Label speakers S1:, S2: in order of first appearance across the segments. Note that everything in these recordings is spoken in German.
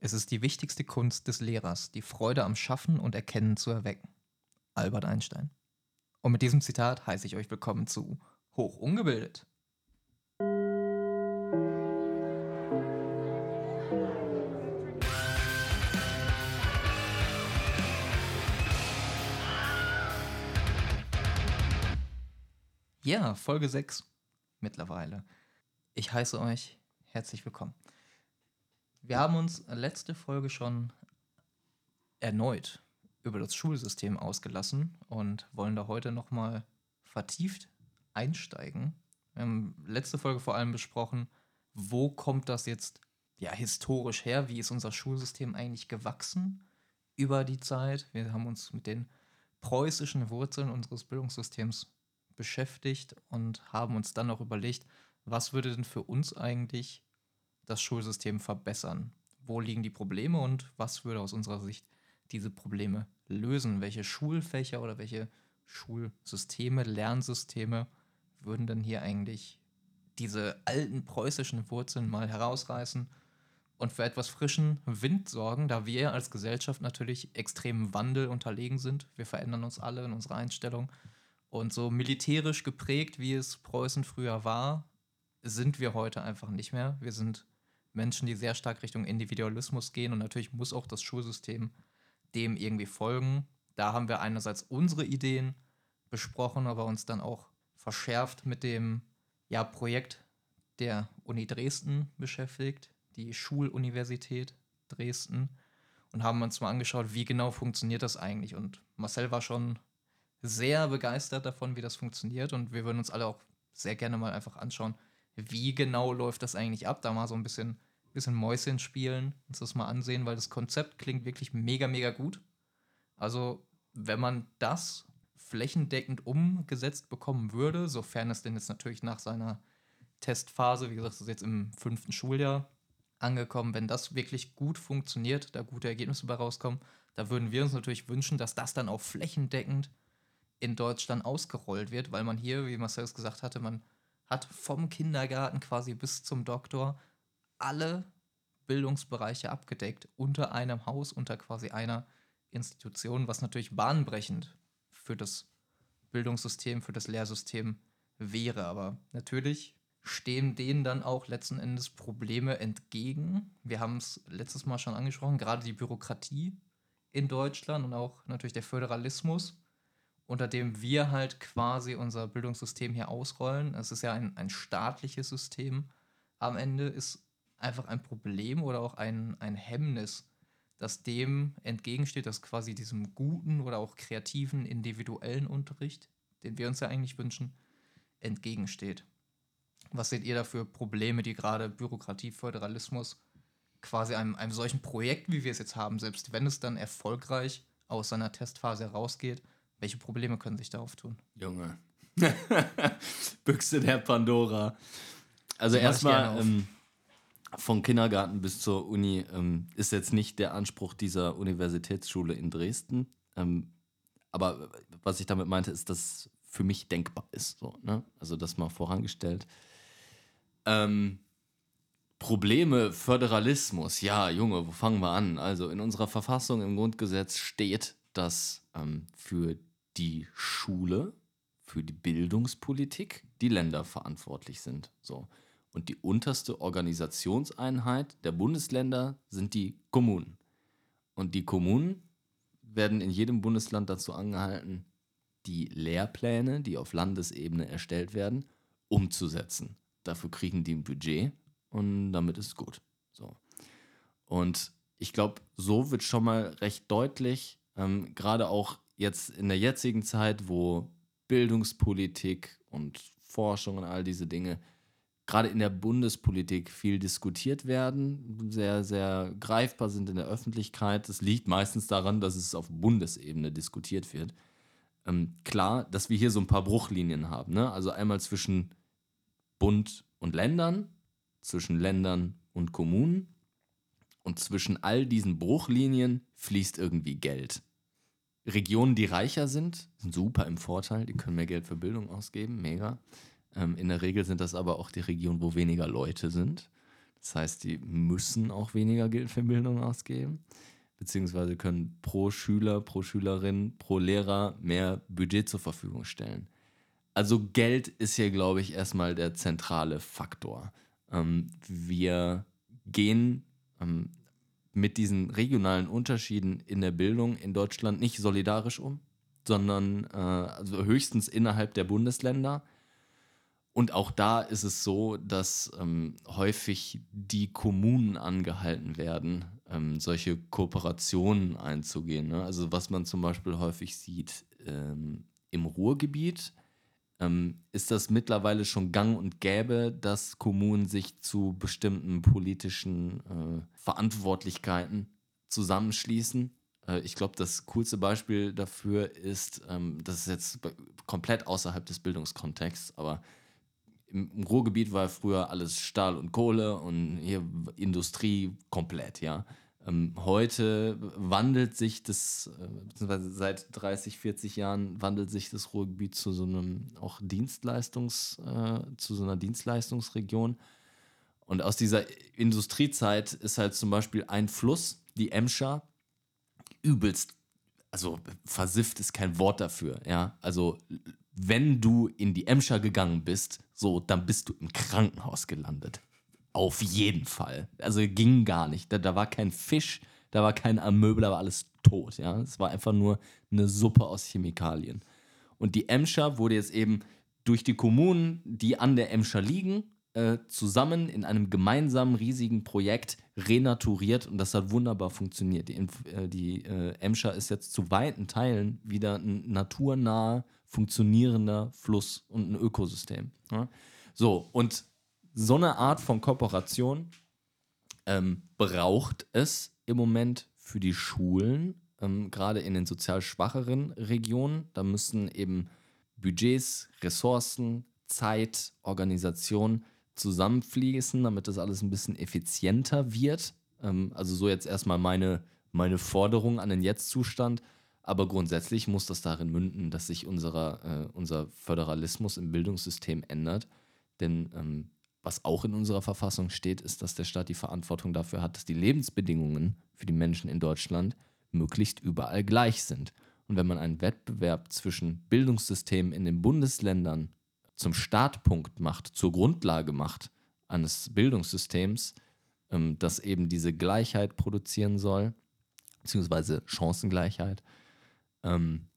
S1: Es ist die wichtigste Kunst des Lehrers, die Freude am Schaffen und Erkennen zu erwecken. Albert Einstein. Und mit diesem Zitat heiße ich euch willkommen zu Hoch ungebildet. Ja, Folge 6 mittlerweile. Ich heiße euch herzlich willkommen. Wir haben uns letzte Folge schon erneut über das Schulsystem ausgelassen und wollen da heute nochmal vertieft einsteigen. Wir haben letzte Folge vor allem besprochen, wo kommt das jetzt ja historisch her? Wie ist unser Schulsystem eigentlich gewachsen über die Zeit? Wir haben uns mit den preußischen Wurzeln unseres Bildungssystems beschäftigt und haben uns dann auch überlegt, was würde denn für uns eigentlich das Schulsystem verbessern? Wo liegen die Probleme und was würde aus unserer Sicht diese Probleme lösen? Welche Schulfächer oder welche Schulsysteme, Lernsysteme würden denn hier eigentlich diese alten preußischen Wurzeln mal herausreißen und für etwas frischen Wind sorgen, da wir als Gesellschaft natürlich extremem Wandel unterlegen sind. Wir verändern uns alle in unserer Einstellung. Und so militärisch geprägt, wie es Preußen früher war, sind wir heute einfach nicht mehr. Wir sind Menschen, die sehr stark Richtung Individualismus gehen und natürlich muss auch das Schulsystem dem irgendwie folgen. Da haben wir einerseits unsere Ideen besprochen, aber uns dann auch verschärft mit dem ja, Projekt der Uni Dresden beschäftigt, die Schuluniversität Dresden und haben uns mal angeschaut, wie genau funktioniert das eigentlich. Und Marcel war schon sehr begeistert davon, wie das funktioniert und wir würden uns alle auch sehr gerne mal einfach anschauen, wie genau läuft das eigentlich ab? Da mal so ein bisschen, bisschen Mäuschen spielen, uns das mal ansehen, weil das Konzept klingt wirklich mega, mega gut. Also, wenn man das flächendeckend umgesetzt bekommen würde, sofern es denn jetzt natürlich nach seiner Testphase, wie gesagt, das ist jetzt im fünften Schuljahr angekommen, wenn das wirklich gut funktioniert, da gute Ergebnisse bei rauskommen, da würden wir uns natürlich wünschen, dass das dann auch flächendeckend in Deutschland ausgerollt wird, weil man hier, wie Marcel es gesagt hatte, man hat vom Kindergarten quasi bis zum Doktor alle Bildungsbereiche abgedeckt unter einem Haus, unter quasi einer Institution, was natürlich bahnbrechend für das Bildungssystem, für das Lehrsystem wäre. Aber natürlich stehen denen dann auch letzten Endes Probleme entgegen. Wir haben es letztes Mal schon angesprochen, gerade die Bürokratie in Deutschland und auch natürlich der Föderalismus unter dem wir halt quasi unser Bildungssystem hier ausrollen. Es ist ja ein, ein staatliches System. Am Ende ist einfach ein Problem oder auch ein, ein Hemmnis, das dem entgegensteht, dass quasi diesem guten oder auch kreativen, individuellen Unterricht, den wir uns ja eigentlich wünschen, entgegensteht. Was seht ihr da für Probleme, die gerade Bürokratie, Föderalismus quasi einem, einem solchen Projekt, wie wir es jetzt haben, selbst wenn es dann erfolgreich aus seiner Testphase herausgeht, welche Probleme können sich da auftun?
S2: Junge. Büchse der Pandora. Also erstmal ähm, vom Kindergarten bis zur Uni ähm, ist jetzt nicht der Anspruch dieser Universitätsschule in Dresden. Ähm, aber was ich damit meinte, ist, dass für mich denkbar ist. So, ne? Also das mal vorangestellt. Ähm, Probleme, Föderalismus. Ja, Junge, wo fangen wir an? Also in unserer Verfassung im Grundgesetz steht, dass ähm, für die Schule, für die Bildungspolitik die Länder verantwortlich sind. So. Und die unterste Organisationseinheit der Bundesländer sind die Kommunen. Und die Kommunen werden in jedem Bundesland dazu angehalten, die Lehrpläne, die auf Landesebene erstellt werden, umzusetzen. Dafür kriegen die ein Budget und damit ist es gut. So. Und ich glaube, so wird schon mal recht deutlich, ähm, gerade auch jetzt in der jetzigen Zeit, wo Bildungspolitik und Forschung und all diese Dinge gerade in der Bundespolitik viel diskutiert werden, sehr, sehr greifbar sind in der Öffentlichkeit. Das liegt meistens daran, dass es auf Bundesebene diskutiert wird. Ähm, klar, dass wir hier so ein paar Bruchlinien haben. Ne? Also einmal zwischen Bund und Ländern, zwischen Ländern und Kommunen. Und zwischen all diesen Bruchlinien fließt irgendwie Geld. Regionen, die reicher sind, sind super im Vorteil, die können mehr Geld für Bildung ausgeben, mega. Ähm, in der Regel sind das aber auch die Regionen, wo weniger Leute sind. Das heißt, die müssen auch weniger Geld für Bildung ausgeben, beziehungsweise können pro Schüler, pro Schülerin, pro Lehrer mehr Budget zur Verfügung stellen. Also Geld ist hier, glaube ich, erstmal der zentrale Faktor. Ähm, wir gehen ähm, mit diesen regionalen Unterschieden in der Bildung in Deutschland nicht solidarisch um, sondern äh, also höchstens innerhalb der Bundesländer. Und auch da ist es so, dass ähm, häufig die Kommunen angehalten werden, ähm, solche Kooperationen einzugehen. Ne? Also was man zum Beispiel häufig sieht ähm, im Ruhrgebiet, ähm, ist das mittlerweile schon gang und gäbe, dass Kommunen sich zu bestimmten politischen äh, Verantwortlichkeiten zusammenschließen. Äh, ich glaube, das coolste Beispiel dafür ist, ähm, das ist jetzt komplett außerhalb des Bildungskontexts, aber im, Ruhrgebiet war früher alles Stahl und Kohle und hier Industrie komplett, ja. Ähm, heute wandelt sich das, äh, beziehungsweise seit 30, 40 Jahren wandelt sich das Ruhrgebiet zu so einem auch Dienstleistungs, äh, zu so einer Dienstleistungsregion. Und aus dieser Industriezeit ist halt zum Beispiel ein Fluss, die Emscher, übelst, also versifft ist kein Wort dafür, ja. Also wenn du in die Emscher gegangen bist, so, dann bist du im Krankenhaus gelandet. Auf jeden Fall. Also ging gar nicht. Da, da war kein Fisch, da war kein Amöbel, da war alles tot. Ja? Es war einfach nur eine Suppe aus Chemikalien. Und die Emscher wurde jetzt eben durch die Kommunen, die an der Emscher liegen, äh, zusammen in einem gemeinsamen riesigen Projekt renaturiert und das hat wunderbar funktioniert. Die, äh, die äh, Emscher ist jetzt zu weiten Teilen wieder ein naturnah funktionierender Fluss und ein Ökosystem. Ja? So, und so eine Art von Kooperation ähm, braucht es im Moment für die Schulen, ähm, gerade in den sozial schwacheren Regionen. Da müssen eben Budgets, Ressourcen, Zeit, Organisation zusammenfließen, damit das alles ein bisschen effizienter wird. Ähm, also so jetzt erstmal meine, meine Forderung an den Jetzt-Zustand. Aber grundsätzlich muss das darin münden, dass sich unserer, äh, unser Föderalismus im Bildungssystem ändert. Denn ähm, was auch in unserer Verfassung steht, ist, dass der Staat die Verantwortung dafür hat, dass die Lebensbedingungen für die Menschen in Deutschland möglichst überall gleich sind. Und wenn man einen Wettbewerb zwischen Bildungssystemen in den Bundesländern zum Startpunkt macht, zur Grundlage macht eines Bildungssystems, ähm, das eben diese Gleichheit produzieren soll, beziehungsweise Chancengleichheit, ähm,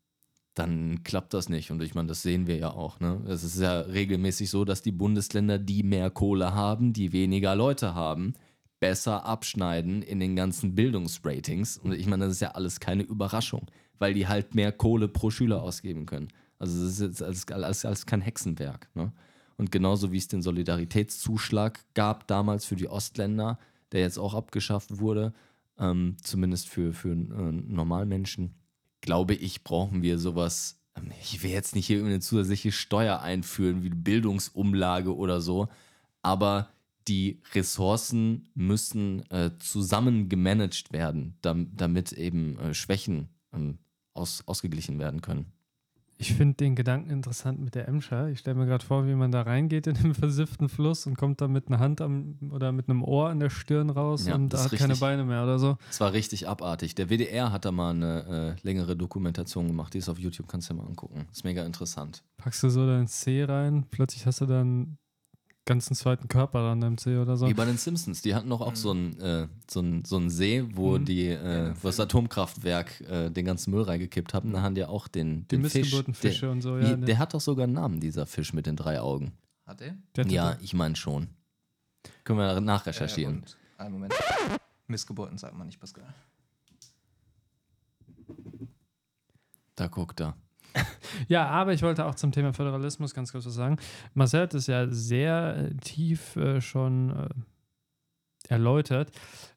S2: dann klappt das nicht. Und ich meine, das sehen wir ja auch. Ne? Es ist ja regelmäßig so, dass die Bundesländer, die mehr Kohle haben, die weniger Leute haben, besser abschneiden in den ganzen Bildungsratings. Und ich meine, das ist ja alles keine Überraschung, weil die halt mehr Kohle pro Schüler ausgeben können. Also das ist jetzt alles, alles, alles kein Hexenwerk. Ne? Und genauso wie es den Solidaritätszuschlag gab damals für die Ostländer, der jetzt auch abgeschafft wurde, ähm, zumindest für, für äh, Normalmenschen, glaube ich, brauchen wir sowas. Ähm, ich will jetzt nicht hier eine zusätzliche Steuer einführen, wie Bildungsumlage oder so, aber die Ressourcen müssen äh, zusammen gemanagt werden, damit eben äh, Schwächen ähm, aus, ausgeglichen werden können.
S3: Ich finde den Gedanken interessant mit der Emscher. Ich stelle mir gerade vor, wie man da reingeht in den versifften Fluss und kommt da mit einer Hand am, oder mit einem Ohr an der Stirn raus ja, und da hat richtig, keine Beine mehr oder so.
S2: Es war richtig abartig. Der WDR hat da mal eine äh, längere Dokumentation gemacht. Die ist auf YouTube, kannst du dir mal angucken. Ist mega interessant.
S3: Packst du so dein C rein, plötzlich hast du dann ganzen zweiten Körper an deinem See oder so.
S2: Wie bei den Simpsons, die hatten doch auch mhm. so einen äh, so ein, so ein See, wo mhm. die äh, wo das Atomkraftwerk äh, den ganzen Müll reingekippt haben. Da haben die auch den, den
S3: die
S2: Fisch.
S3: Fische
S2: der,
S3: und so, ja.
S2: Der, der hat doch sogar einen Namen, dieser Fisch mit den drei Augen.
S1: Hat er?
S2: Ja, ich meine schon. Können wir nachrecherchieren.
S1: Äh, einen Moment. Missgeburten sagt man nicht, Pascal.
S2: Da guckt er
S3: ja, aber ich wollte auch zum Thema Föderalismus ganz kurz was sagen. Marcel hat es ja sehr äh, tief äh, schon äh, erläutert.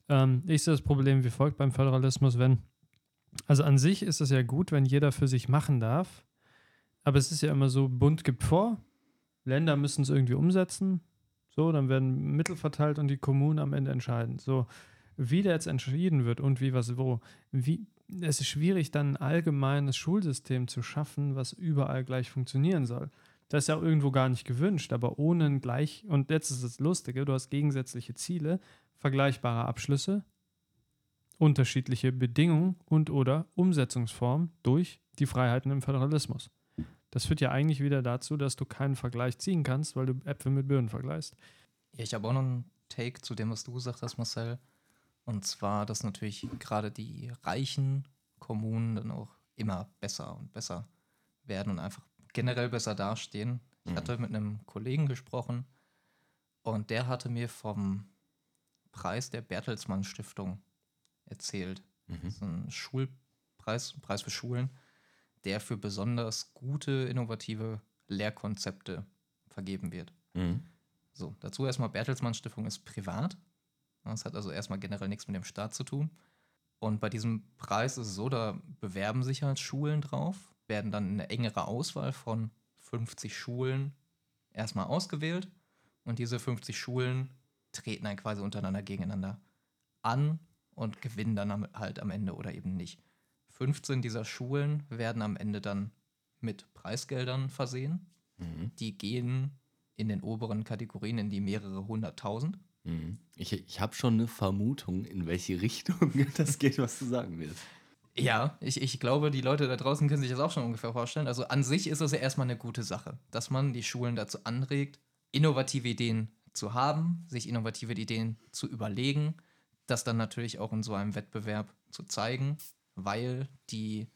S3: Ähm, ich sehe das Problem wie folgt beim Föderalismus, wenn, also an sich ist es ja gut, wenn jeder für sich machen darf, aber es ist ja immer so, Bund gibt vor, Länder müssen es irgendwie umsetzen, so, dann werden Mittel verteilt und die Kommunen am Ende entscheiden. So, wie der jetzt entschieden wird und wie was wo, wie, es ist schwierig, dann ein allgemeines Schulsystem zu schaffen, was überall gleich funktionieren soll. Das ist ja auch irgendwo gar nicht gewünscht, aber ohne ein gleich, und jetzt ist das Lustige, du hast gegensätzliche Ziele, vergleichbare Abschlüsse, unterschiedliche Bedingungen und oder Umsetzungsformen durch die Freiheiten im Föderalismus. Das führt ja eigentlich wieder dazu, dass du keinen Vergleich ziehen kannst, weil du Äpfel mit Birnen vergleichst.
S1: Ja, ich habe auch noch einen Take zu dem, was du gesagt hast, Marcel. Und zwar, dass natürlich gerade die reichen Kommunen dann auch immer besser und besser werden und einfach generell besser dastehen. Ich mhm. hatte mit einem Kollegen gesprochen und der hatte mir vom Preis der Bertelsmann Stiftung erzählt. Mhm. Das ist ein Schulpreis, Preis für Schulen, der für besonders gute, innovative Lehrkonzepte vergeben wird. Mhm. So, dazu erstmal Bertelsmann Stiftung ist privat. Das hat also erstmal generell nichts mit dem Staat zu tun. Und bei diesem Preis ist es so, da bewerben sich halt Schulen drauf, werden dann eine engere Auswahl von 50 Schulen erstmal ausgewählt. Und diese 50 Schulen treten dann quasi untereinander gegeneinander an und gewinnen dann halt am Ende oder eben nicht. 15 dieser Schulen werden am Ende dann mit Preisgeldern versehen. Mhm. Die gehen in den oberen Kategorien in die mehrere hunderttausend.
S2: Mhm. Ich, ich habe schon eine Vermutung, in welche Richtung das geht, was du sagen willst.
S1: Ja, ich, ich glaube, die Leute da draußen können sich das auch schon ungefähr vorstellen. Also an sich ist es ja erstmal eine gute Sache, dass man die Schulen dazu anregt, innovative Ideen zu haben, sich innovative Ideen zu überlegen, das dann natürlich auch in so einem Wettbewerb zu zeigen, weil die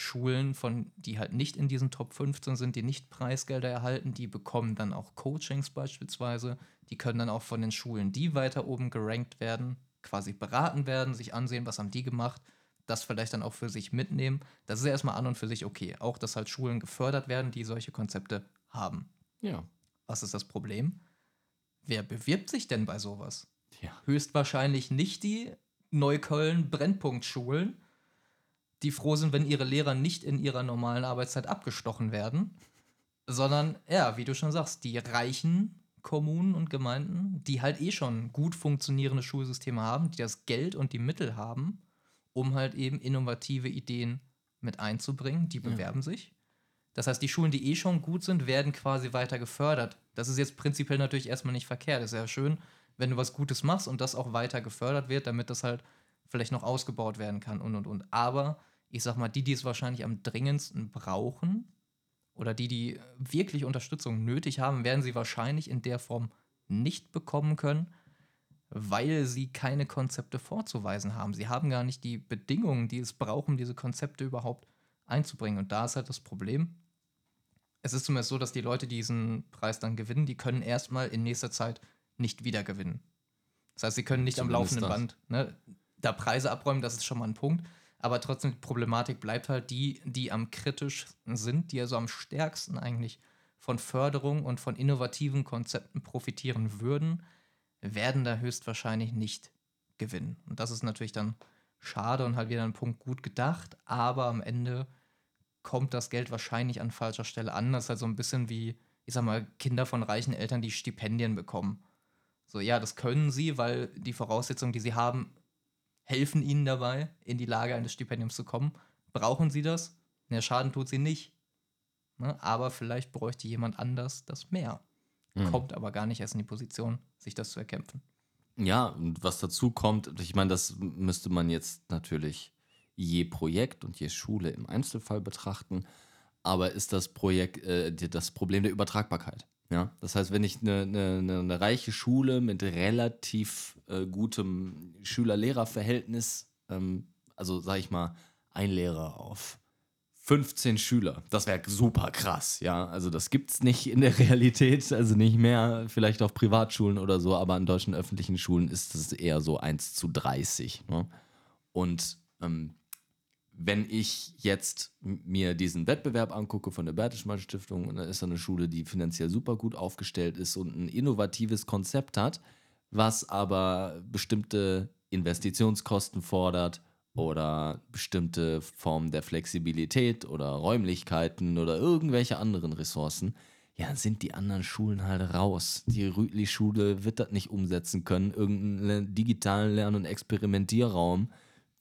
S1: Schulen, von, die halt nicht in diesen Top 15 sind, die nicht Preisgelder erhalten, die bekommen dann auch Coachings beispielsweise. Die können dann auch von den Schulen, die weiter oben gerankt werden, quasi beraten werden, sich ansehen, was haben die gemacht, das vielleicht dann auch für sich mitnehmen. Das ist ja erstmal an und für sich okay. Auch, dass halt Schulen gefördert werden, die solche Konzepte haben.
S2: Ja.
S1: Was ist das Problem? Wer bewirbt sich denn bei sowas?
S2: Ja.
S1: Höchstwahrscheinlich nicht die Neukölln-Brennpunktschulen, die froh sind, wenn ihre Lehrer nicht in ihrer normalen Arbeitszeit abgestochen werden, sondern, ja, wie du schon sagst, die reichen Kommunen und Gemeinden, die halt eh schon gut funktionierende Schulsysteme haben, die das Geld und die Mittel haben, um halt eben innovative Ideen mit einzubringen, die bewerben ja. sich. Das heißt, die Schulen, die eh schon gut sind, werden quasi weiter gefördert. Das ist jetzt prinzipiell natürlich erstmal nicht verkehrt. Es ist ja schön, wenn du was Gutes machst und das auch weiter gefördert wird, damit das halt vielleicht noch ausgebaut werden kann und und und. Aber ich sag mal, die, die es wahrscheinlich am dringendsten brauchen oder die, die wirklich Unterstützung nötig haben, werden sie wahrscheinlich in der Form nicht bekommen können, weil sie keine Konzepte vorzuweisen haben. Sie haben gar nicht die Bedingungen, die es brauchen, diese Konzepte überhaupt einzubringen. Und da ist halt das Problem. Es ist zumindest so, dass die Leute, die diesen Preis dann gewinnen, die können erstmal in nächster Zeit nicht wieder gewinnen. Das heißt, sie können nicht Zumindest am laufenden das. Band ne, da Preise abräumen, das ist schon mal ein Punkt. Aber trotzdem, die Problematik bleibt halt die, die am kritischsten sind, die also am stärksten eigentlich von Förderung und von innovativen Konzepten profitieren würden, werden da höchstwahrscheinlich nicht gewinnen. Und das ist natürlich dann schade und halt wieder ein Punkt gut gedacht, aber am Ende kommt das Geld wahrscheinlich an falscher Stelle an. Das ist halt so ein bisschen wie, ich sag mal, Kinder von reichen Eltern, die Stipendien bekommen. So, ja, das können sie, weil die Voraussetzungen, die sie haben, helfen ihnen dabei, in die Lage eines Stipendiums zu kommen. Brauchen sie das? Der Schaden tut sie nicht. Ne? Aber vielleicht bräuchte jemand anders das mehr. Mhm. Kommt aber gar nicht erst in die Position, sich das zu erkämpfen.
S2: Ja, und was dazu kommt, ich meine, das müsste man jetzt natürlich je Projekt und je Schule im Einzelfall betrachten, aber ist das Projekt äh, das Problem der Übertragbarkeit. Ja, das heißt, wenn ich eine, eine, eine reiche Schule mit relativ äh, gutem Schüler-Lehrer-Verhältnis, ähm, also sag ich mal, ein Lehrer auf 15 Schüler, das wäre super krass, ja. Also das gibt es nicht in der Realität, also nicht mehr, vielleicht auf Privatschulen oder so, aber an deutschen öffentlichen Schulen ist es eher so 1 zu 30. Ne? Und ähm, wenn ich jetzt mir diesen Wettbewerb angucke von der Bertelsmann Stiftung, und da ist eine Schule, die finanziell super gut aufgestellt ist und ein innovatives Konzept hat, was aber bestimmte Investitionskosten fordert oder bestimmte Formen der Flexibilität oder Räumlichkeiten oder irgendwelche anderen Ressourcen, ja, sind die anderen Schulen halt raus. Die Rütli-Schule wird das nicht umsetzen können. Irgendeinen digitalen Lern- und Experimentierraum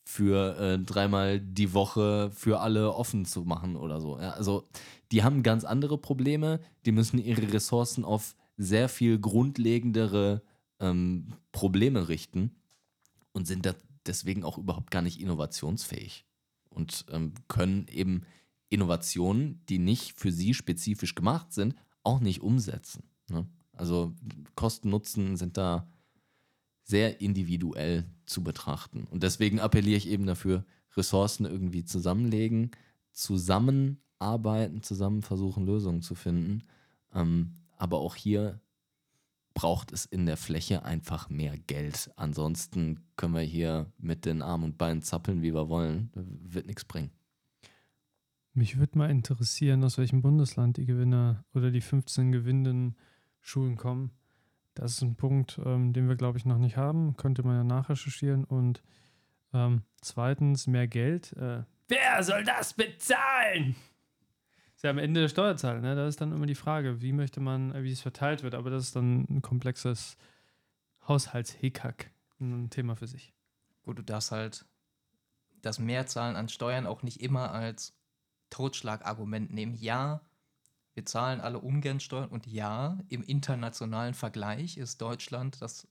S2: für äh, dreimal die Woche für alle offen zu machen oder so. Ja, also die haben ganz andere Probleme, die müssen ihre Ressourcen auf sehr viel grundlegendere ähm, Probleme richten und sind deswegen auch überhaupt gar nicht innovationsfähig und ähm, können eben Innovationen, die nicht für sie spezifisch gemacht sind, auch nicht umsetzen. Ne? Also Kosten-Nutzen sind da sehr individuell zu betrachten. Und deswegen appelliere ich eben dafür, Ressourcen irgendwie zusammenlegen, zusammenarbeiten, zusammen versuchen, Lösungen zu finden. Ähm, aber auch hier braucht es in der Fläche einfach mehr Geld. Ansonsten können wir hier mit den Armen und Beinen zappeln, wie wir wollen. Das wird nichts bringen.
S3: Mich würde mal interessieren, aus welchem Bundesland die Gewinner oder die 15 gewinnenden Schulen kommen. Das ist ein Punkt, ähm, den wir, glaube ich, noch nicht haben. Könnte man ja nachrecherchieren. Und ähm, zweitens, mehr Geld. Äh, wer soll das bezahlen? Ist ja am Ende der Steuerzahler. Ne? Da ist dann immer die Frage, wie möchte man, äh, wie es verteilt wird. Aber das ist dann ein komplexes Haushaltshickhack. Ein Thema für sich.
S1: Gut, du darfst halt das Mehrzahlen an Steuern auch nicht immer als Totschlagargument nehmen. Ja, wir zahlen alle ungern Steuern und ja, im internationalen Vergleich ist Deutschland das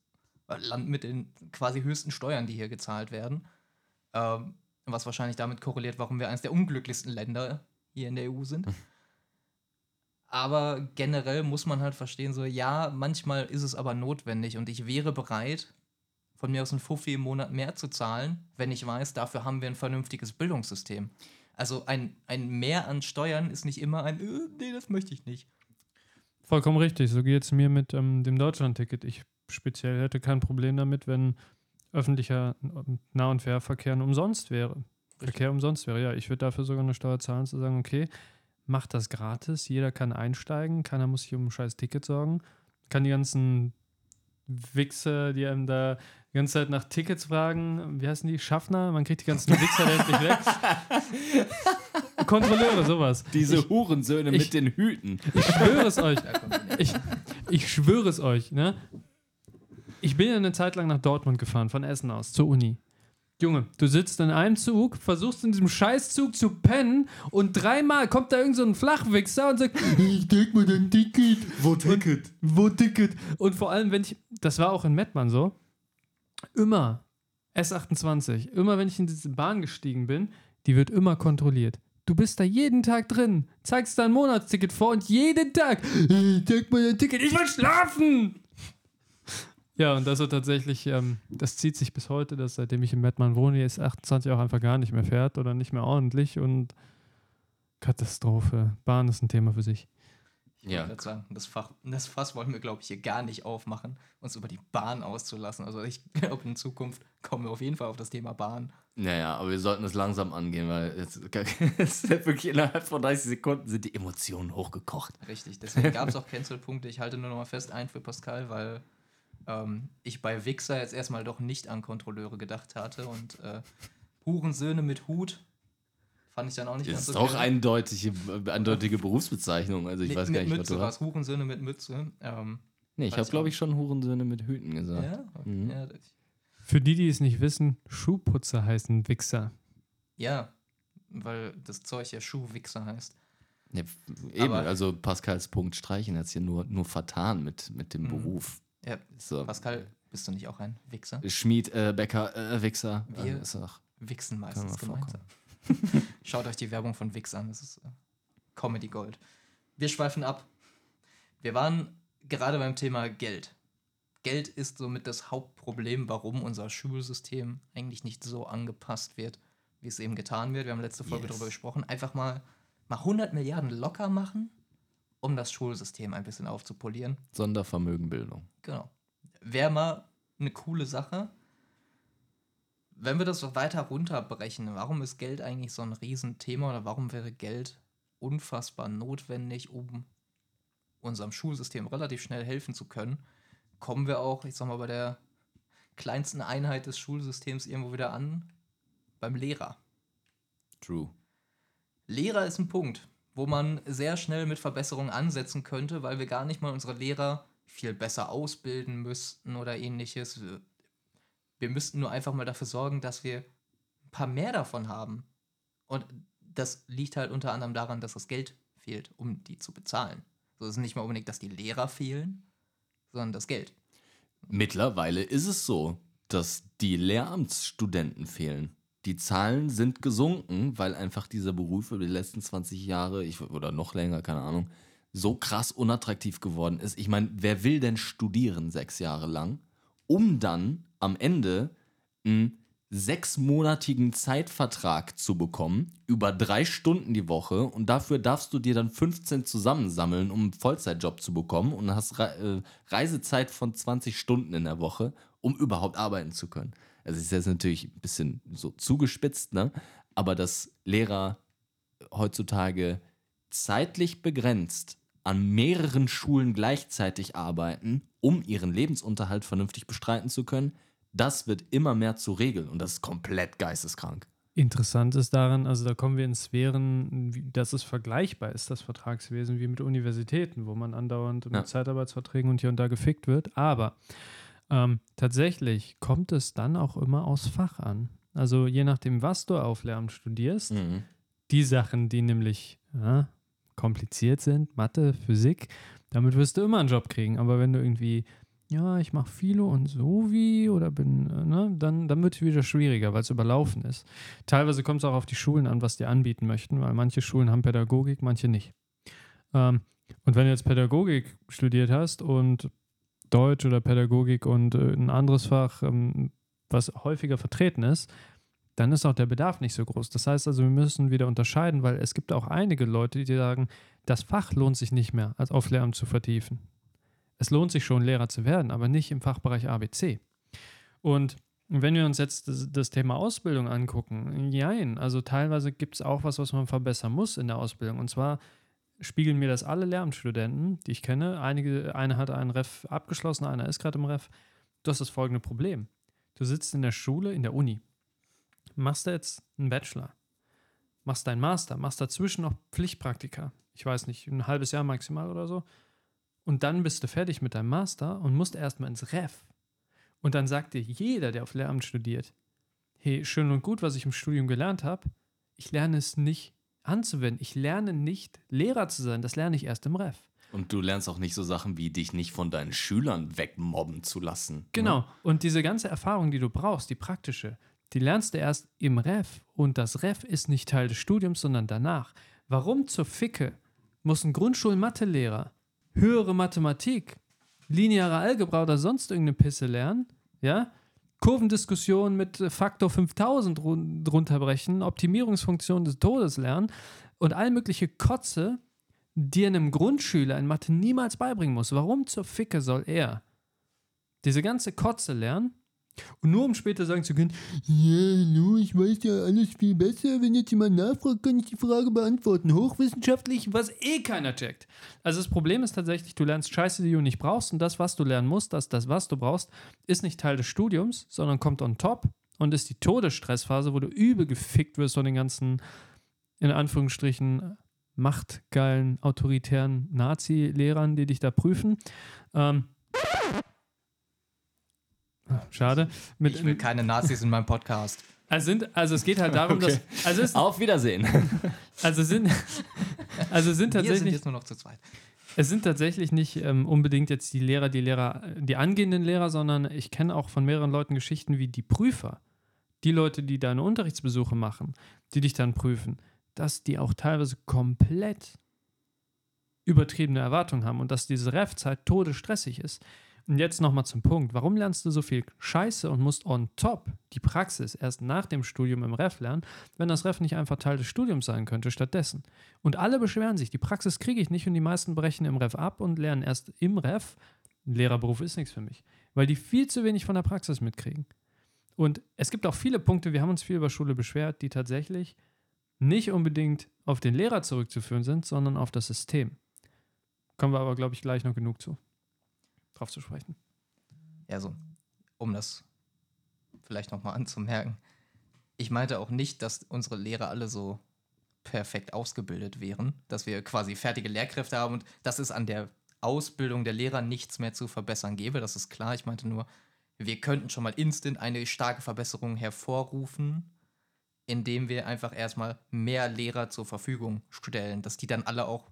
S1: Land mit den quasi höchsten Steuern, die hier gezahlt werden. Ähm, was wahrscheinlich damit korreliert, warum wir eines der unglücklichsten Länder hier in der EU sind. Aber generell muss man halt verstehen, so ja, manchmal ist es aber notwendig und ich wäre bereit, von mir aus ein Fuffi im Monat mehr zu zahlen, wenn ich weiß, dafür haben wir ein vernünftiges Bildungssystem. Also ein, ein Mehr an Steuern ist nicht immer ein, äh, nee, das möchte ich nicht.
S3: Vollkommen richtig. So geht es mir mit ähm, dem Deutschland-Ticket. Ich speziell hätte kein Problem damit, wenn öffentlicher Nah- und Fährverkehr umsonst wäre. Richtig. Verkehr umsonst wäre. Ja, ich würde dafür sogar eine Steuer zahlen, zu sagen, okay, macht das gratis, jeder kann einsteigen, keiner muss sich um ein scheiß Ticket sorgen, kann die ganzen Wichser, die einem da die ganze Zeit nach Tickets fragen. Wie heißen die? Schaffner? Man kriegt die ganzen Wichser endlich weg. Kontrolleure, sowas.
S2: Diese ich, Hurensöhne ich, mit den Hüten.
S3: Ich schwöre es euch. Ich, ich schwöre es euch. Ne? Ich bin ja eine Zeit lang nach Dortmund gefahren, von Essen aus, zur Uni. Junge, du sitzt in einem Zug, versuchst in diesem Scheißzug zu pennen und dreimal kommt da irgend so ein Flachwichser und sagt, ich denk mal dein Ticket.
S2: Wo Ticket?
S3: Und, wo Ticket? Und vor allem, wenn ich, das war auch in Mettmann so, immer S28, immer wenn ich in diese Bahn gestiegen bin, die wird immer kontrolliert. Du bist da jeden Tag drin, zeigst dein Monatsticket vor und jeden Tag, ich zeig mal dein Ticket, ich will schlafen! Ja, und das ist tatsächlich, ähm, das zieht sich bis heute, dass seitdem ich in Mettmann wohne, ist 28 auch einfach gar nicht mehr fährt oder nicht mehr ordentlich und Katastrophe. Bahn ist ein Thema für sich.
S1: Ich ja. wollte sagen, das, Fach, das Fass wollen wir, glaube ich, hier gar nicht aufmachen, uns über die Bahn auszulassen. Also ich glaube, in Zukunft kommen wir auf jeden Fall auf das Thema Bahn.
S2: Naja, aber wir sollten es langsam angehen, weil jetzt, jetzt wirklich innerhalb von 30 Sekunden sind die Emotionen hochgekocht.
S1: Richtig, deswegen gab es auch Cancel-Punkte. Ich halte nur noch mal fest ein für Pascal, weil ähm, ich bei Wixer jetzt erstmal doch nicht an Kontrolleure gedacht hatte und äh, Hurensöhne mit Hut fand ich dann auch nicht
S2: das ganz so ist auch eindeutige, eindeutige Berufsbezeichnung. Also ich nee, weiß gar nicht,
S1: Mütze was du hast. Hurensöhne mit Mütze. Ähm,
S2: nee, ich habe, glaube ich, schon Hurensöhne mit Hüten gesagt. Ja? Mhm. ja
S3: Für die, die es nicht wissen, Schuhputzer heißen Wichser.
S1: Ja, weil das Zeug ja Schuhwichser heißt.
S2: Ja, eben, Aber also Pascals Punkt streichen hat es hier nur, nur vertan mit, mit dem mhm. Beruf.
S1: Ja, so. Pascal, bist du nicht auch ein Wichser?
S2: Schmied, äh, Bäcker, äh, Wichser.
S1: Wir äh, wichsen meistens gemeinsam. Schaut euch die Werbung von Wix an, das ist äh, Comedy Gold. Wir schweifen ab. Wir waren gerade beim Thema Geld. Geld ist somit das Hauptproblem, warum unser Schulsystem eigentlich nicht so angepasst wird, wie es eben getan wird. Wir haben letzte Folge yes. darüber gesprochen. Einfach mal, mal 100 Milliarden locker machen um das Schulsystem ein bisschen aufzupolieren.
S2: Sondervermögenbildung.
S1: Genau. Wäre mal eine coole Sache. Wenn wir das so weiter runterbrechen, warum ist Geld eigentlich so ein Riesenthema oder warum wäre Geld unfassbar notwendig, um unserem Schulsystem relativ schnell helfen zu können, kommen wir auch, ich sag mal, bei der kleinsten Einheit des Schulsystems irgendwo wieder an, beim Lehrer.
S2: True.
S1: Lehrer ist ein Punkt wo man sehr schnell mit Verbesserungen ansetzen könnte, weil wir gar nicht mal unsere Lehrer viel besser ausbilden müssten oder ähnliches. Wir müssten nur einfach mal dafür sorgen, dass wir ein paar mehr davon haben. Und das liegt halt unter anderem daran, dass das Geld fehlt, um die zu bezahlen. So ist nicht mal unbedingt, dass die Lehrer fehlen, sondern das Geld.
S2: Mittlerweile ist es so, dass die Lehramtsstudenten fehlen. Die Zahlen sind gesunken, weil einfach dieser Beruf über die letzten 20 Jahre ich, oder noch länger, keine Ahnung, so krass unattraktiv geworden ist. Ich meine, wer will denn studieren sechs Jahre lang, um dann am Ende ein sechsmonatigen Zeitvertrag zu bekommen, über drei Stunden die Woche und dafür darfst du dir dann 15 zusammensammeln, um einen Vollzeitjob zu bekommen und hast Re äh, Reisezeit von 20 Stunden in der Woche, um überhaupt arbeiten zu können. Also ist jetzt natürlich ein bisschen so zugespitzt, ne? aber dass Lehrer heutzutage zeitlich begrenzt an mehreren Schulen gleichzeitig arbeiten, um ihren Lebensunterhalt vernünftig bestreiten zu können, das wird immer mehr zur Regel und das ist komplett geisteskrank.
S3: Interessant ist daran, also da kommen wir in Sphären, dass es vergleichbar ist, das Vertragswesen, wie mit Universitäten, wo man andauernd ja. mit Zeitarbeitsverträgen und hier und da gefickt wird. Aber ähm, tatsächlich kommt es dann auch immer aus Fach an. Also je nachdem, was du auf Lehramt studierst, mhm. die Sachen, die nämlich ja, kompliziert sind, Mathe, Physik, damit wirst du immer einen Job kriegen. Aber wenn du irgendwie ja, ich mache Philo und so wie oder bin, äh, ne, dann, dann wird es wieder schwieriger, weil es überlaufen ist. Teilweise kommt es auch auf die Schulen an, was die anbieten möchten, weil manche Schulen haben Pädagogik, manche nicht. Ähm, und wenn du jetzt Pädagogik studiert hast und Deutsch oder Pädagogik und äh, ein anderes Fach, ähm, was häufiger vertreten ist, dann ist auch der Bedarf nicht so groß. Das heißt also, wir müssen wieder unterscheiden, weil es gibt auch einige Leute, die sagen, das Fach lohnt sich nicht mehr, als auf Lehramt zu vertiefen es lohnt sich schon, Lehrer zu werden, aber nicht im Fachbereich ABC. Und wenn wir uns jetzt das, Thema Ausbildung angucken, jein, also teilweise gibt es auch was, was man verbessern muss in der Ausbildung. Und zwar spiegeln mir das alle Lehramtsstudenten, die ich kenne. Einige, einer hat einen Ref abgeschlossen, einer ist gerade im Ref. Du hast das folgende Problem. Du sitzt in der Schule, in der Uni, machst da jetzt einen Bachelor, machst deinen Master, machst dazwischen noch Pflichtpraktika. Ich weiß nicht, ein halbes Jahr maximal oder so. Und dann bist du fertig mit deinem Master und musst erstmal ins Ref. Und dann sagt dir jeder, der auf Lehramt studiert, hey, schön und gut, was ich im Studium gelernt habe, ich lerne es nicht anzuwenden. Ich lerne nicht Lehrer zu sein, das lerne ich erst im Ref.
S2: Und du lernst auch nicht so Sachen wie dich nicht von deinen Schülern wegmobben zu lassen. Ne?
S3: Genau. Ne? Und diese ganze Erfahrung, die du brauchst, die praktische, die lernst du erst im Ref. Und das Ref ist nicht Teil des Studiums, sondern danach. Warum zur Ficke muss ein Grundschulmathelehrer höhere Mathematik, lineare Algebra oder sonst irgendeine Pisse lernen, ja, Kurvendiskussionen mit Faktor 5000 drunter brechen, Optimierungsfunktionen des Todes lernen und all mögliche Kotze, die einem Grundschüler in Mathe niemals beibringen muss. Warum zur Ficke soll er diese ganze Kotze lernen und nur um später sagen zu können, ja, hallo, ich weiß ja alles viel besser. Wenn jetzt jemand nachfragt, kann ich die Frage beantworten. Hochwissenschaftlich, was eh keiner checkt. Also das Problem ist tatsächlich, du lernst Scheiße, die du nicht brauchst. Und das, was du lernen musst, das, das, was du brauchst, ist nicht Teil des Studiums, sondern kommt on top und ist die Todesstressphase, wo du übel gefickt wirst von den ganzen, in Anführungsstrichen, machtgeilen, autoritären Nazi-Lehrern, die dich da prüfen. Ähm, Schade.
S1: Mit, ich will keine Nazis in meinem Podcast.
S3: Also, sind, also es geht halt darum, okay. dass. Also
S2: es, Auf Wiedersehen.
S3: Also sind, also sind tatsächlich. Wir
S1: sind jetzt nur noch zu zweit.
S3: Es sind tatsächlich nicht ähm, unbedingt jetzt die Lehrer, die Lehrer, die angehenden Lehrer, sondern ich kenne auch von mehreren Leuten Geschichten wie die Prüfer. Die Leute, die deine Unterrichtsbesuche machen, die dich dann prüfen, dass die auch teilweise komplett übertriebene Erwartungen haben und dass diese Ref-Zeit todesstressig ist. Und jetzt nochmal zum Punkt. Warum lernst du so viel Scheiße und musst on top die Praxis erst nach dem Studium im Ref lernen, wenn das Ref nicht einfach Teil des Studiums sein könnte stattdessen? Und alle beschweren sich, die Praxis kriege ich nicht und die meisten brechen im Ref ab und lernen erst im Ref. Lehrerberuf ist nichts für mich, weil die viel zu wenig von der Praxis mitkriegen. Und es gibt auch viele Punkte, wir haben uns viel über Schule beschwert, die tatsächlich nicht unbedingt auf den Lehrer zurückzuführen sind, sondern auf das System. Kommen wir aber, glaube ich, gleich noch genug zu drauf zu sprechen.
S1: Ja, so, um das vielleicht nochmal anzumerken. Ich meinte auch nicht, dass unsere Lehrer alle so perfekt ausgebildet wären, dass wir quasi fertige Lehrkräfte haben und dass es an der Ausbildung der Lehrer nichts mehr zu verbessern gäbe. Das ist klar. Ich meinte nur, wir könnten schon mal instant eine starke Verbesserung hervorrufen, indem wir einfach erstmal mehr Lehrer zur Verfügung stellen, dass die dann alle auch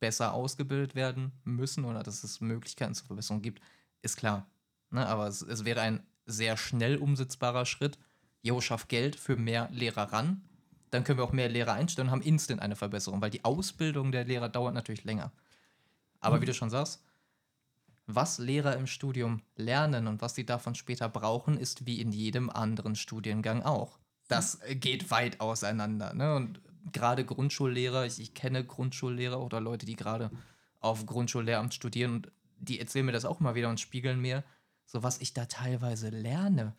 S1: besser ausgebildet werden müssen oder dass es Möglichkeiten zur Verbesserung gibt, ist klar. Ne? Aber es, es wäre ein sehr schnell umsetzbarer Schritt. Jo, schaff Geld für mehr Lehrer ran. Dann können wir auch mehr Lehrer einstellen und haben instant eine Verbesserung, weil die Ausbildung der Lehrer dauert natürlich länger. Aber mhm. wie du schon sagst, was Lehrer im Studium lernen und was sie davon später brauchen, ist wie in jedem anderen Studiengang auch. Das geht weit auseinander. Ne? Und gerade Grundschullehrer, ich, ich kenne Grundschullehrer oder Leute, die gerade auf Grundschullehramt studieren und die erzählen mir das auch mal wieder und spiegeln mir, so was ich da teilweise lerne.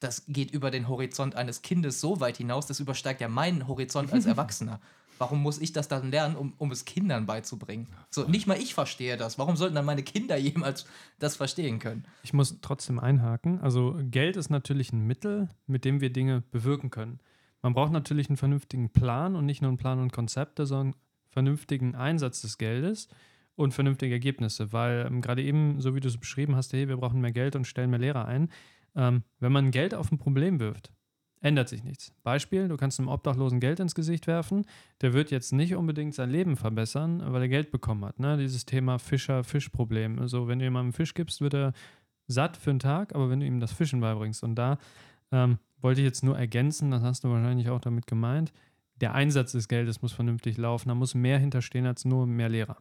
S1: Das geht über den Horizont eines Kindes so weit hinaus, das übersteigt ja meinen Horizont als Erwachsener. Warum muss ich das dann lernen, um, um es Kindern beizubringen? So, nicht mal ich verstehe das. Warum sollten dann meine Kinder jemals das verstehen können?
S3: Ich muss trotzdem einhaken. Also Geld ist natürlich ein Mittel, mit dem wir Dinge bewirken können. Man braucht natürlich einen vernünftigen Plan und nicht nur einen Plan und Konzepte, sondern vernünftigen Einsatz des Geldes und vernünftige Ergebnisse, weil ähm, gerade eben, so wie du es beschrieben hast, hey, wir brauchen mehr Geld und stellen mehr Lehrer ein. Ähm, wenn man Geld auf ein Problem wirft, ändert sich nichts. Beispiel, du kannst einem Obdachlosen Geld ins Gesicht werfen, der wird jetzt nicht unbedingt sein Leben verbessern, weil er Geld bekommen hat. Ne? Dieses Thema Fischer-Fisch-Problem. Also wenn du jemandem Fisch gibst, wird er satt für einen Tag, aber wenn du ihm das Fischen beibringst und da ähm, wollte ich jetzt nur ergänzen, das hast du wahrscheinlich auch damit gemeint, der Einsatz des Geldes muss vernünftig laufen, da muss mehr hinterstehen als nur mehr Lehrer.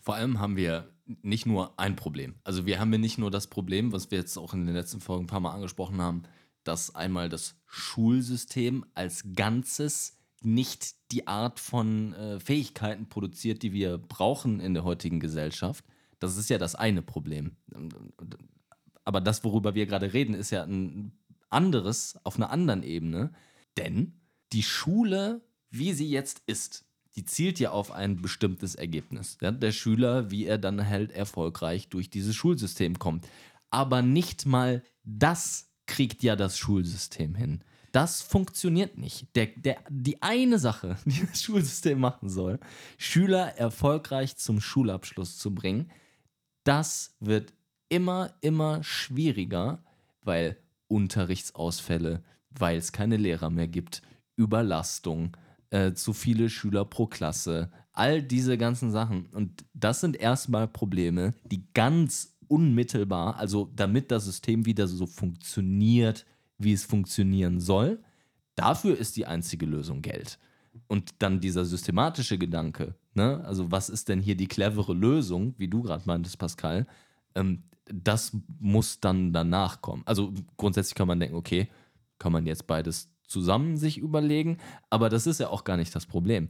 S2: Vor allem haben wir nicht nur ein Problem. Also wir haben ja nicht nur das Problem, was wir jetzt auch in den letzten Folgen ein paar Mal angesprochen haben, dass einmal das Schulsystem als Ganzes nicht die Art von äh, Fähigkeiten produziert, die wir brauchen in der heutigen Gesellschaft. Das ist ja das eine Problem. Aber das, worüber wir gerade reden, ist ja ein anderes auf einer anderen Ebene. Denn die Schule, wie sie jetzt ist, die zielt ja auf ein bestimmtes Ergebnis. Ja? Der Schüler, wie er dann halt erfolgreich durch dieses Schulsystem kommt. Aber nicht mal das kriegt ja das Schulsystem hin. Das funktioniert nicht. Der, der, die eine Sache, die das Schulsystem machen soll, Schüler erfolgreich zum Schulabschluss zu bringen, das wird immer, immer schwieriger, weil Unterrichtsausfälle, weil es keine Lehrer mehr gibt, Überlastung, äh, zu viele Schüler pro Klasse, all diese ganzen Sachen. Und das sind erstmal Probleme, die ganz unmittelbar, also damit das System wieder so funktioniert, wie es funktionieren soll, dafür ist die einzige Lösung Geld. Und dann dieser systematische Gedanke, ne? also was ist denn hier die clevere Lösung, wie du gerade meintest, Pascal, ähm, das muss dann danach kommen. Also grundsätzlich kann man denken, okay, kann man jetzt beides zusammen sich überlegen, aber das ist ja auch gar nicht das Problem.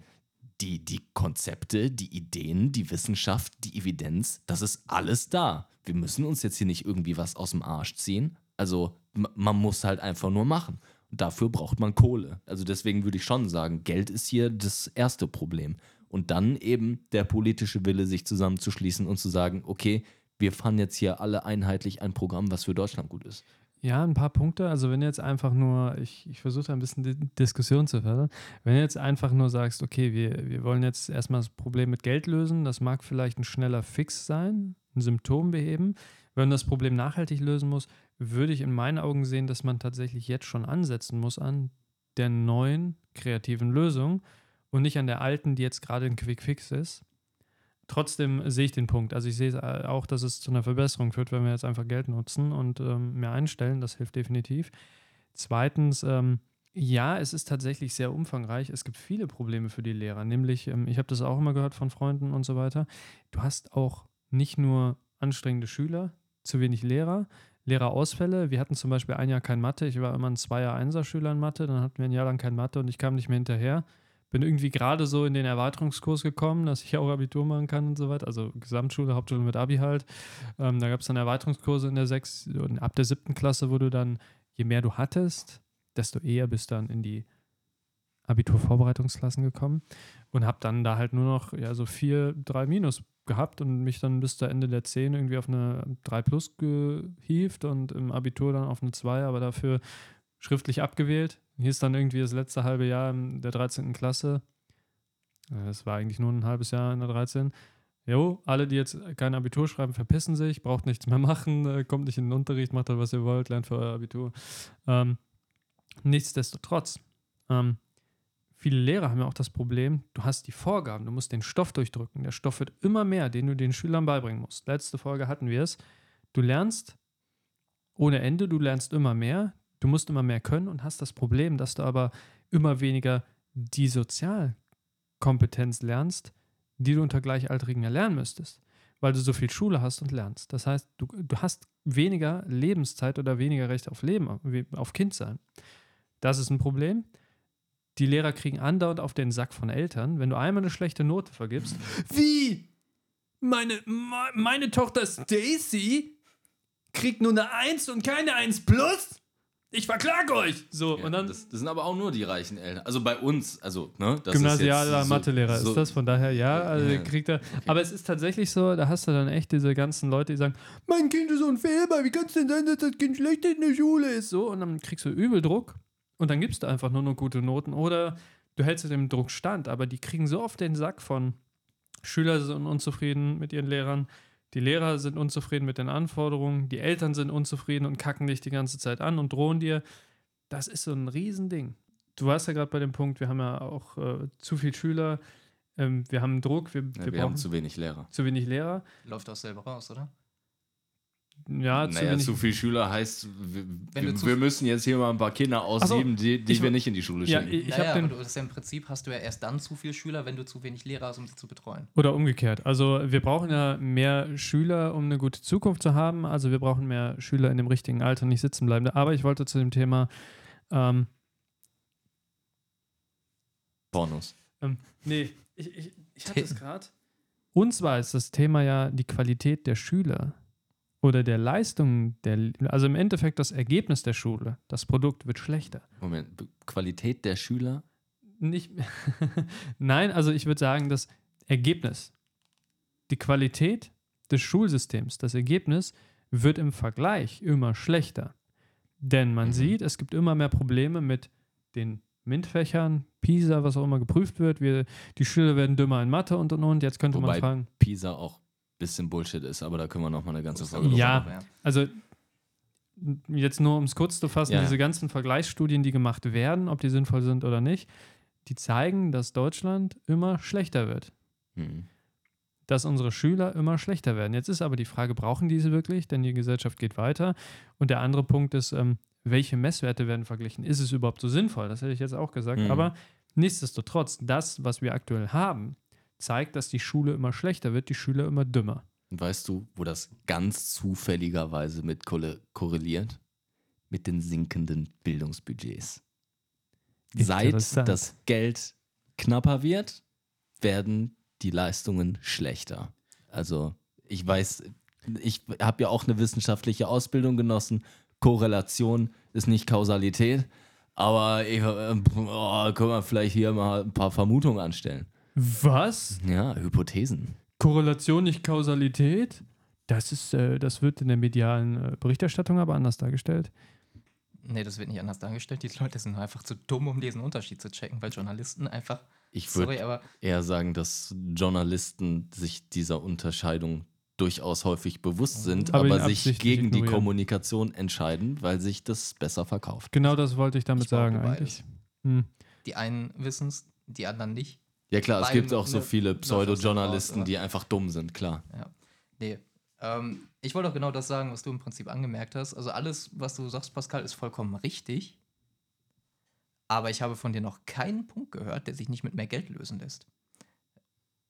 S2: Die, die Konzepte, die Ideen, die Wissenschaft, die Evidenz, das ist alles da. Wir müssen uns jetzt hier nicht irgendwie was aus dem Arsch ziehen. Also man muss halt einfach nur machen. Und dafür braucht man Kohle. Also deswegen würde ich schon sagen, Geld ist hier das erste Problem. Und dann eben der politische Wille, sich zusammenzuschließen und zu sagen, okay, wir fahren jetzt hier alle einheitlich ein Programm, was für Deutschland gut ist.
S3: Ja, ein paar Punkte. Also wenn jetzt einfach nur, ich, ich versuche ein bisschen die Diskussion zu fördern, wenn du jetzt einfach nur sagst, okay, wir, wir wollen jetzt erstmal das Problem mit Geld lösen, das mag vielleicht ein schneller Fix sein, ein Symptom beheben. Wenn man das Problem nachhaltig lösen muss, würde ich in meinen Augen sehen, dass man tatsächlich jetzt schon ansetzen muss an der neuen kreativen Lösung und nicht an der alten, die jetzt gerade ein Quick Fix ist trotzdem sehe ich den Punkt. Also ich sehe äh, auch, dass es zu einer Verbesserung führt, wenn wir jetzt einfach Geld nutzen und ähm, mehr einstellen. Das hilft definitiv. Zweitens, ähm, ja, es ist tatsächlich sehr umfangreich. Es gibt viele Probleme für die Lehrer. Nämlich, ähm, ich habe das auch immer gehört von Freunden und so weiter. Du hast auch nicht nur anstrengende Schüler, zu wenig Lehrer, Lehrerausfälle. Wir hatten zum Beispiel ein Jahr kein Mathe. Ich war immer ein Zweier-Einser-Schüler in Mathe. Dann hatten wir ein Jahr lang kein Mathe und ich kam nicht mehr hinterher bin irgendwie gerade so in den Erweiterungskurs gekommen, dass ich auch Abitur machen kann und so weiter. Also Gesamtschule, Hauptschule mit Abi halt. Ähm, da gab es dann Erweiterungskurse in der sechs, ab der siebten Klasse, wo du dann, je mehr du hattest, desto eher bist dann in die Abiturvorbereitungsklassen gekommen und habe dann da halt nur noch ja so vier, drei Minus gehabt und mich dann bis zu Ende der zehn irgendwie auf eine 3 Plus gehievt und im Abitur dann auf eine 2, aber dafür schriftlich abgewählt. Hier ist dann irgendwie das letzte halbe Jahr in der 13. Klasse. Es war eigentlich nur ein halbes Jahr in der 13. Jo, alle, die jetzt kein Abitur schreiben, verpissen sich, braucht nichts mehr machen, äh, kommt nicht in den Unterricht, macht halt, was ihr wollt, lernt für euer Abitur. Ähm, nichtsdestotrotz, Ähm, viele Lehrer haben ja auch das Problem, du hast die Vorgaben, du musst den Stoff durchdrücken. Der Stoff wird immer mehr, den du den Schülern beibringen musst. Letzte Folge hatten wir es. Du lernst ohne Ende, du lernst immer mehr, du musst immer mehr können und hast das Problem, dass du aber immer weniger die Sozialkompetenz lernst, die du unter Gleichaltrigen erlernen müsstest, weil du so viel Schule hast und lernst. Das heißt, du, du hast weniger Lebenszeit oder weniger Recht auf Leben, auf Kindsein. Das ist ein Problem. Die Lehrer kriegen andauernd auf den Sack von Eltern, wenn du einmal eine schlechte Note vergibst. Wie? Meine, meine Tochter Stacy kriegt nur eine 1 und keine 1 plus? Ich verklag euch! So,
S2: Ja,
S3: und dann.
S2: das, das sind aber auch nur die reichen Eltern. Also bei uns, also, ne? Das
S3: Gymnasialer
S2: so-
S3: Mathelehrer
S2: so-
S3: ist das, von daher ja, also
S2: Ja.
S3: kriegt er. Aber es ist tatsächlich so, da hast du dann echt diese ganzen Leute, die sagen, mein Kind ist unfehlbar, wie kann es denn sein, dass das Kind schlecht in der Schule ist? So, und dann kriegst du übel Druck und dann gibst du einfach nur noch gute Noten oder du hältst dem Druck stand, aber die kriegen so oft den Sack von Schüler sind unzufrieden mit ihren Lehrern, die Lehrer sind unzufrieden mit den Anforderungen, die Eltern sind unzufrieden und kacken dich die ganze Zeit an und drohen dir. Das ist so ein Riesending. Du warst ja gerade bei dem Punkt, wir haben ja auch äh, zu viel Schüler, ähm, wir haben Druck, wir,
S2: Ja,
S3: wir,
S2: wir
S3: brauchen
S2: haben zu wenig Lehrer.
S3: zu wenig Lehrer.
S1: Läuft auch selber raus, oder?
S3: Ja, zu
S2: naja, zu viel Schüler heißt, wir, wir, müssen jetzt hier mal ein paar Kinder ausheben, die, die
S3: ich-
S2: wir nicht in die Schule
S3: ja,
S2: schicken.
S3: ich, ich
S1: ja,
S3: habe
S1: ja,
S3: den.
S1: aber du, das ist ja im Prinzip hast du ja erst dann zu viel Schüler, wenn du zu wenig Lehrer hast, um sie zu betreuen.
S3: Oder umgekehrt. Also wir brauchen ja mehr Schüler, um eine gute Zukunft zu haben. Also wir brauchen mehr Schüler in dem richtigen Alter, nicht sitzen bleiben. Aber ich wollte zu dem Thema, ähm,
S2: Pornos.
S3: ähm, nee, ich, ich, ich hatte es gerade. Und zwar ist das Thema ja die Qualität der Schüler oder der Leistung der, also im Endeffekt das Ergebnis der Schule. Das Produkt wird schlechter.
S2: Moment, Qualität der Schüler?
S3: Nicht, nein, also ich würde sagen, das Ergebnis, die Qualität des Schulsystems, das Ergebnis wird im Vergleich immer schlechter. Denn man
S2: Mhm.
S3: sieht, es gibt immer mehr Probleme mit den MINT-Fächern, PISA, was auch immer geprüft wird. Wir, die Schüler werden dümmer in Mathe und und und. Jetzt könnte
S2: Wobei
S3: man fragen,
S2: Pisa auch bisschen Bullshit ist, aber da können wir nochmal eine ganze Folge
S3: Ja.
S2: machen.
S3: also jetzt nur um es kurz zu fassen,
S2: Ja, ja.
S3: diese ganzen Vergleichsstudien, die gemacht werden, ob die sinnvoll sind oder nicht, die zeigen, dass Deutschland immer schlechter wird.
S2: Mhm.
S3: dass unsere Schüler immer schlechter werden. Jetzt ist aber die Frage, brauchen diese wirklich? Denn die Gesellschaft geht weiter. Und der andere Punkt ist, ähm, welche Messwerte werden verglichen? Ist es überhaupt so sinnvoll? Das hätte ich jetzt auch gesagt.
S2: Mhm.
S3: Aber nichtsdestotrotz, das, was wir aktuell haben, zeigt, dass die Schule immer schlechter wird, die Schüler immer dümmer.
S2: Und weißt du, wo das ganz zufälligerweise mit korreliert? Mit den sinkenden Bildungsbudgets. Seit das Geld knapper wird, werden die Leistungen schlechter. Also ich weiß, ich habe ja auch eine wissenschaftliche Ausbildung genossen. Korrelation ist nicht Kausalität, aber ich, äh, oh, können wir vielleicht hier mal ein paar Vermutungen anstellen.
S3: Was?
S2: Ja, Hypothesen.
S3: Korrelation, nicht Kausalität? Das ist, äh, das wird in der medialen äh, Berichterstattung aber anders dargestellt.
S1: Nee, das wird nicht anders dargestellt. Die Leute sind einfach zu dumm, um diesen Unterschied zu checken, weil Journalisten einfach.
S2: Ich würde
S1: aber
S2: eher sagen, dass Journalisten sich dieser Unterscheidung durchaus häufig bewusst sind,
S3: Aber
S2: aber, sich gegen die
S3: ignorieren.
S2: Kommunikation entscheiden, weil sich das besser verkauft.
S3: Genau das wollte ich damit
S1: Ich
S3: sagen eigentlich. Hm.
S1: die einen wissen es, die anderen nicht.
S2: Ja klar, es gibt auch so
S1: ne-
S2: viele Pseudo-Journalisten, die einfach dumm sind, klar.
S1: Ja. Nee. Ähm, ich wollte auch genau das sagen, was du im Prinzip angemerkt hast. Also alles, was du sagst, Pascal, ist vollkommen richtig. Aber ich habe von dir noch keinen Punkt gehört, der sich nicht mit mehr Geld lösen lässt.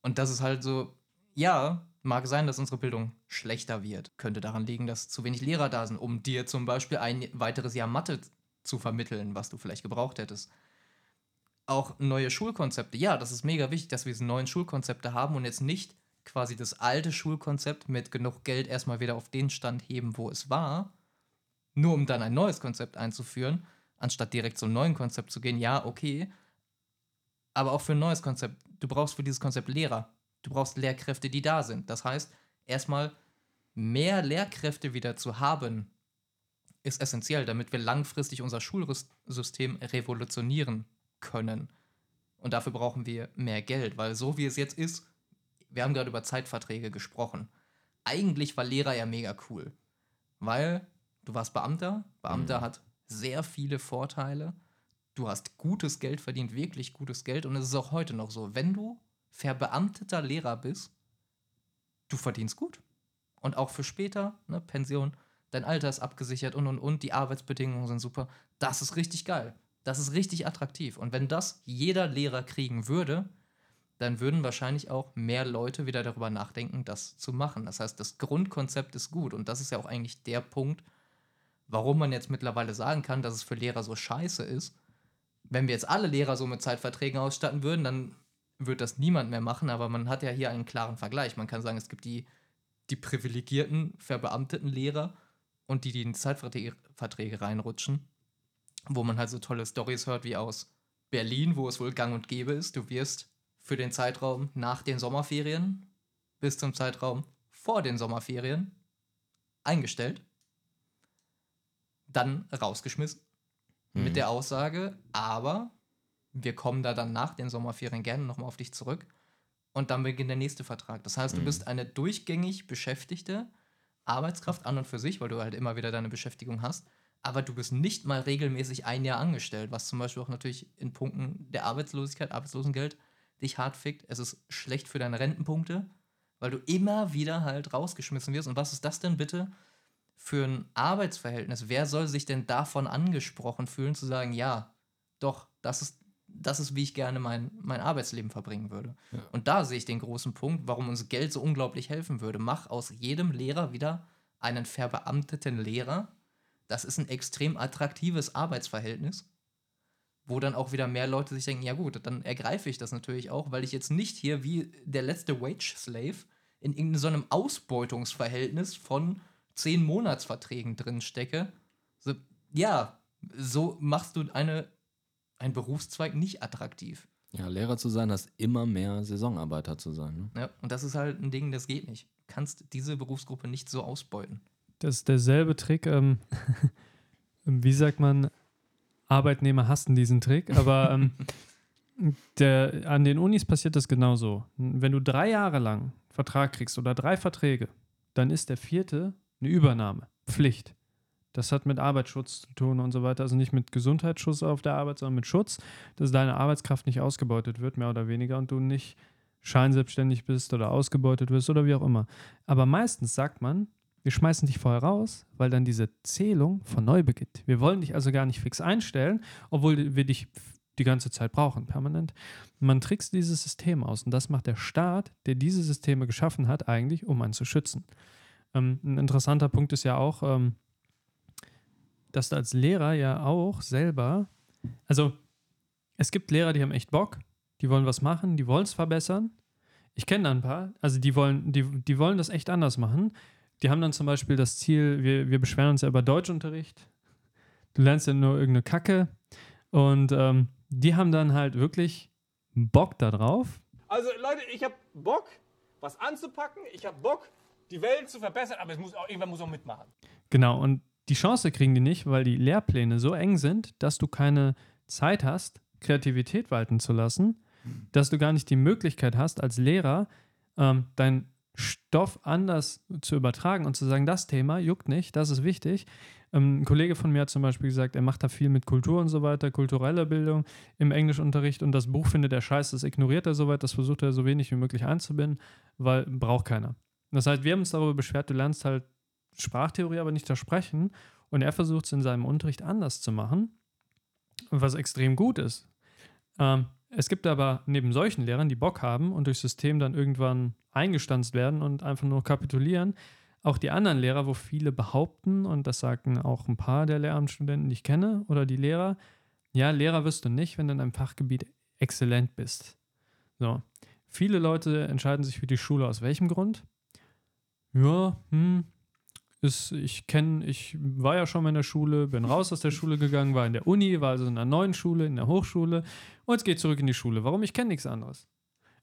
S1: Und das ist halt so, ja, mag sein, dass unsere Bildung schlechter wird. Könnte daran liegen, dass zu wenig Lehrer da sind, um dir zum Beispiel ein weiteres Jahr Mathe zu vermitteln, was du vielleicht gebraucht hättest. Auch neue Schulkonzepte. Ja, das ist mega wichtig, dass wir diese neuen Schulkonzepte haben und jetzt nicht quasi das alte Schulkonzept mit genug Geld erstmal wieder auf den Stand heben, wo es war, nur um dann ein neues Konzept einzuführen, anstatt direkt zum neuen Konzept zu gehen. Ja, okay. Aber auch für ein neues Konzept. Du brauchst für dieses Konzept Lehrer. Du brauchst Lehrkräfte, die da sind. Das heißt, erstmal mehr Lehrkräfte wieder zu haben, ist essentiell, damit wir langfristig unser Schulsystem revolutionieren können. Und dafür brauchen wir mehr Geld, weil so wie es jetzt ist, wir haben gerade über Zeitverträge gesprochen. Eigentlich war Lehrer ja mega cool, weil du warst Beamter. Beamter
S2: Mhm.
S1: hat sehr viele Vorteile. du hast gutes Geld verdient, wirklich gutes Geld. Und es ist auch heute noch so. Wenn du verbeamteter Lehrer bist, du verdienst gut. Und auch für später, ne, Pension, dein Alter ist abgesichert und und und, die Arbeitsbedingungen sind super. Das ist richtig geil. Das ist richtig attraktiv. Und wenn das jeder Lehrer kriegen würde, dann würden wahrscheinlich auch mehr Leute wieder darüber nachdenken, das zu machen. Das heißt, das Grundkonzept ist gut. Und das ist ja auch eigentlich der Punkt, warum man jetzt mittlerweile sagen kann, dass es für Lehrer so scheiße ist. Wenn wir jetzt alle Lehrer so mit Zeitverträgen ausstatten würden, dann würde das niemand mehr machen. Aber man hat ja hier einen klaren Vergleich. Man kann sagen, es gibt die, die privilegierten, verbeamteten Lehrer und die, die in Zeitverträge reinrutschen, wo man halt so tolle Stories hört wie aus Berlin, wo es wohl gang und gäbe ist. Du wirst für den Zeitraum nach den Sommerferien bis zum Zeitraum vor den Sommerferien eingestellt, dann rausgeschmissen mhm. mit der Aussage, aber wir kommen da dann nach den Sommerferien gerne nochmal auf dich zurück und dann beginnt der nächste Vertrag. Das heißt, du mhm. bist eine durchgängig beschäftigte Arbeitskraft an und für sich, weil du halt immer wieder deine Beschäftigung hast, aber du bist nicht mal regelmäßig ein Jahr angestellt, was zum Beispiel auch natürlich in Punkten der Arbeitslosigkeit, Arbeitslosengeld dich hart fickt. Es ist schlecht für deine Rentenpunkte, weil du immer wieder halt rausgeschmissen wirst. Und was ist das denn bitte für ein Arbeitsverhältnis? Wer soll sich denn davon angesprochen fühlen, zu sagen, ja, doch, das ist, das ist, wie ich gerne mein, mein Arbeitsleben verbringen würde. Ja. Und da sehe ich den großen Punkt, warum uns Geld so unglaublich helfen würde. Mach aus jedem Lehrer wieder einen verbeamteten Lehrer. Das ist ein extrem attraktives Arbeitsverhältnis wo dann auch wieder mehr Leute sich denken, ja gut, dann ergreife ich das natürlich auch, weil ich jetzt nicht hier wie der letzte Wage-Slave in irgendeinem so Ausbeutungsverhältnis von zehn Monatsverträgen drin stecke. So, ja, so machst du eine, einen Berufszweig nicht attraktiv.
S2: Ja, Lehrer zu sein, heißt immer mehr Saisonarbeiter zu sein. Ne?
S1: Ja, und das ist halt ein Ding, das geht nicht. Du kannst diese Berufsgruppe nicht so ausbeuten.
S3: Das ist derselbe Trick, ähm, wie sagt man, Arbeitnehmer hassen diesen Trick, aber ähm, der, an den Unis passiert das genauso. Wenn du drei Jahre lang Vertrag kriegst oder drei Verträge, dann ist der vierte eine Übernahme, Pflicht. Das hat mit Arbeitsschutz zu tun und so weiter. Also nicht mit Gesundheitsschutz auf der Arbeit, sondern mit Schutz, dass deine Arbeitskraft nicht ausgebeutet wird, mehr oder weniger, und du nicht scheinselbstständig bist oder ausgebeutet wirst oder wie auch immer. Aber meistens sagt man, wir schmeißen dich vorher raus, weil dann diese Zählung von neu beginnt. Wir wollen dich also gar nicht fix einstellen, obwohl wir dich die ganze Zeit brauchen, permanent. Man trickst dieses System aus und das macht der Staat, der diese Systeme geschaffen hat, eigentlich, um einen zu schützen. Ähm, ein interessanter Punkt ist ja auch, ähm, dass du als Lehrer ja auch selber, also es gibt Lehrer, die haben echt Bock, die wollen was machen, die wollen es verbessern. Ich kenne da ein paar, also die wollen, die, die wollen das echt anders machen die haben dann zum Beispiel das Ziel, wir, wir beschweren uns ja über Deutschunterricht. Du lernst ja nur irgendeine Kacke. Und ähm, die haben dann halt wirklich Bock darauf.
S4: Also Leute, ich habe Bock, was anzupacken. Ich habe Bock, die Welt zu verbessern, aber es muss auch, irgendwann muss auch mitmachen.
S3: Genau, und die Chance kriegen die nicht, weil die Lehrpläne so eng sind, dass du keine Zeit hast, Kreativität walten zu lassen, dass du gar nicht die Möglichkeit hast, als Lehrer ähm, dein Stoff anders zu übertragen und zu sagen, das Thema juckt nicht, das ist wichtig. Ähm, ein Kollege von mir hat zum Beispiel gesagt, er macht da viel mit Kultur und so weiter, kulturelle Bildung im Englischunterricht und das Buch findet er scheiße, das ignoriert er soweit, das versucht er so wenig wie möglich einzubinden, weil braucht keiner. Das heißt, wir haben uns darüber beschwert, du lernst halt Sprachtheorie, aber nicht das Sprechen und er versucht es in seinem Unterricht anders zu machen, was extrem gut ist. Ähm, es gibt aber neben solchen Lehrern, die Bock haben und durchs System dann irgendwann eingestanzt werden und einfach nur kapitulieren, auch die anderen Lehrer, wo viele behaupten, und das sagten auch ein paar der Lehramtsstudenten, die ich kenne, oder die Lehrer, ja, Lehrer wirst du nicht, wenn du in einem Fachgebiet exzellent bist. So. Viele Leute entscheiden sich für die Schule aus welchem Grund? Ja, hm, ist, ich kenne, ich war ja schon mal in der Schule, bin raus aus der Schule gegangen, war in der Uni, war also in einer neuen Schule, in der Hochschule und jetzt gehe ich zurück in die Schule. Warum? Ich kenne nichts anderes.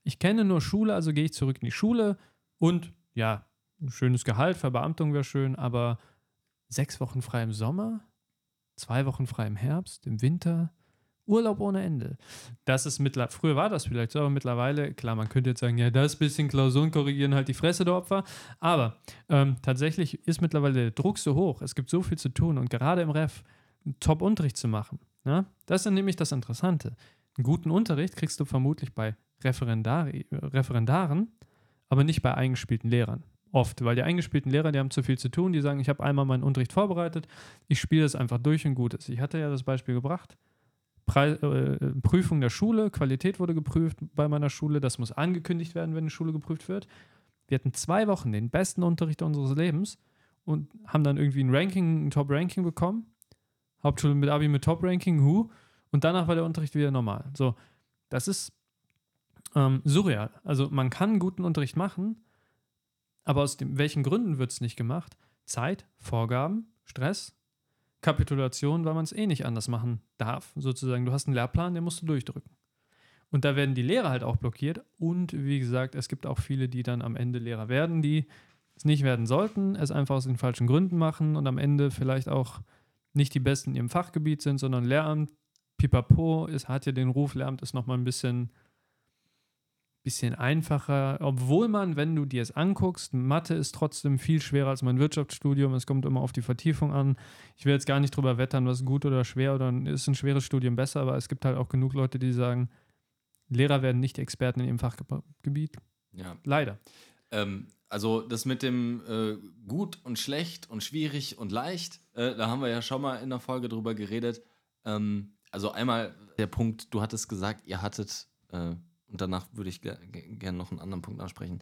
S3: Ich kenne nur Schule, also gehe ich zurück in die Schule und ja, schönes Gehalt, Verbeamtung wäre schön, aber sechs Wochen frei im Sommer, zwei Wochen frei im Herbst, im Winter, Urlaub ohne Ende. Das ist mittlerweile, früher war das vielleicht so, aber mittlerweile, klar, man könnte jetzt sagen, ja, das bisschen Klausuren korrigieren halt die Fresse der Opfer. Aber ähm, tatsächlich ist mittlerweile der Druck so hoch, es gibt so viel zu tun und gerade im Ref Top-Unterricht zu machen, Ja? Das ist nämlich das Interessante. Einen guten Unterricht kriegst du vermutlich bei Referendari Referendaren, aber nicht bei eingespielten Lehrern. Oft, weil die eingespielten Lehrer, die haben zu viel zu tun, die sagen, ich habe einmal meinen Unterricht vorbereitet, ich spiele das einfach durch und gut ist. Ich hatte ja das Beispiel gebracht. Pre äh, Prüfung der Schule, Qualität wurde geprüft bei meiner Schule, das muss angekündigt werden, wenn eine Schule geprüft wird. Wir hatten zwei Wochen den besten Unterricht unseres Lebens und haben dann irgendwie ein Ranking, ein Top-Ranking bekommen. Hauptschule mit Abi mit Top-Ranking, hu. Und danach war der Unterricht wieder normal. So, das ist ähm, surreal. Also man kann guten Unterricht machen, aber aus dem, welchen Gründen wird es nicht gemacht? Zeit, Vorgaben, Stress, Kapitulation, weil man es eh nicht anders machen darf. Sozusagen, du hast einen Lehrplan, den musst du durchdrücken. Und da werden die Lehrer halt auch blockiert. Und wie gesagt, es gibt auch viele, die dann am Ende Lehrer werden, die es nicht werden sollten, es einfach aus den falschen Gründen machen und am Ende vielleicht auch nicht die Besten in ihrem Fachgebiet sind, sondern Lehramt, pipapo, es hat ja den Ruf, Lehramt ist nochmal ein bisschen bisschen einfacher, obwohl man, wenn du dir es anguckst, Mathe ist trotzdem viel schwerer als mein Wirtschaftsstudium. Es kommt immer auf die Vertiefung an. Ich will jetzt gar nicht drüber wettern, was gut oder schwer oder ist ein schweres Studium besser, aber es gibt halt auch genug Leute, die sagen, Lehrer werden nicht Experten in ihrem Fachgebiet.
S2: Ja.
S3: Leider.
S2: Ähm, also das mit dem äh, gut und schlecht und schwierig und leicht, äh, da haben wir ja schon mal in der Folge drüber geredet. Ähm, also einmal der Punkt, du hattest gesagt, ihr hattet äh, und danach würde ich gerne gern noch einen anderen Punkt ansprechen,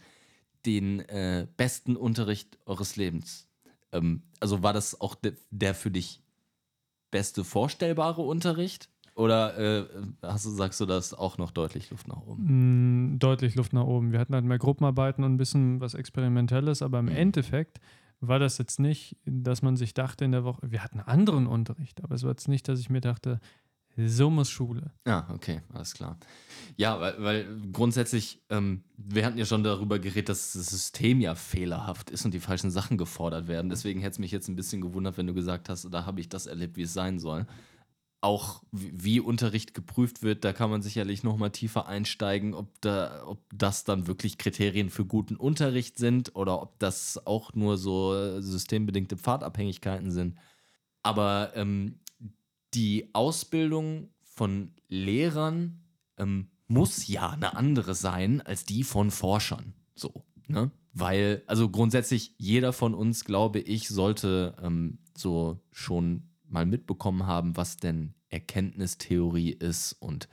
S2: den äh, besten Unterricht eures Lebens. Ähm, also war das auch de der für dich beste vorstellbare Unterricht? Oder äh, hast du, sagst du, das auch noch deutlich Luft nach
S3: oben? Mm, deutlich Luft nach oben. Wir hatten halt mehr Gruppenarbeiten und ein bisschen was Experimentelles, aber im mhm. Endeffekt war das jetzt nicht, dass man sich dachte in der Woche, wir hatten anderen Unterricht, aber es war jetzt nicht, dass ich mir dachte, so muss Schule.
S2: Ja, okay, alles klar. Ja, weil, weil grundsätzlich, ähm, wir hatten ja schon darüber geredet, dass das System ja fehlerhaft ist und die falschen Sachen gefordert werden. Deswegen hätte es mich jetzt ein bisschen gewundert, wenn du gesagt hast, da habe ich das erlebt, wie es sein soll. Auch wie, Unterricht geprüft wird, da kann man sicherlich noch mal tiefer einsteigen, ob, da, ob das dann wirklich Kriterien für guten Unterricht sind oder ob das auch nur so systembedingte Pfadabhängigkeiten sind. Aber ähm, die Ausbildung von Lehrern ähm, muss ja eine andere sein als die von Forschern. So, ne? Weil, also grundsätzlich, jeder von uns, glaube ich, sollte ähm, so schon mal mitbekommen haben, was denn Erkenntnistheorie ist und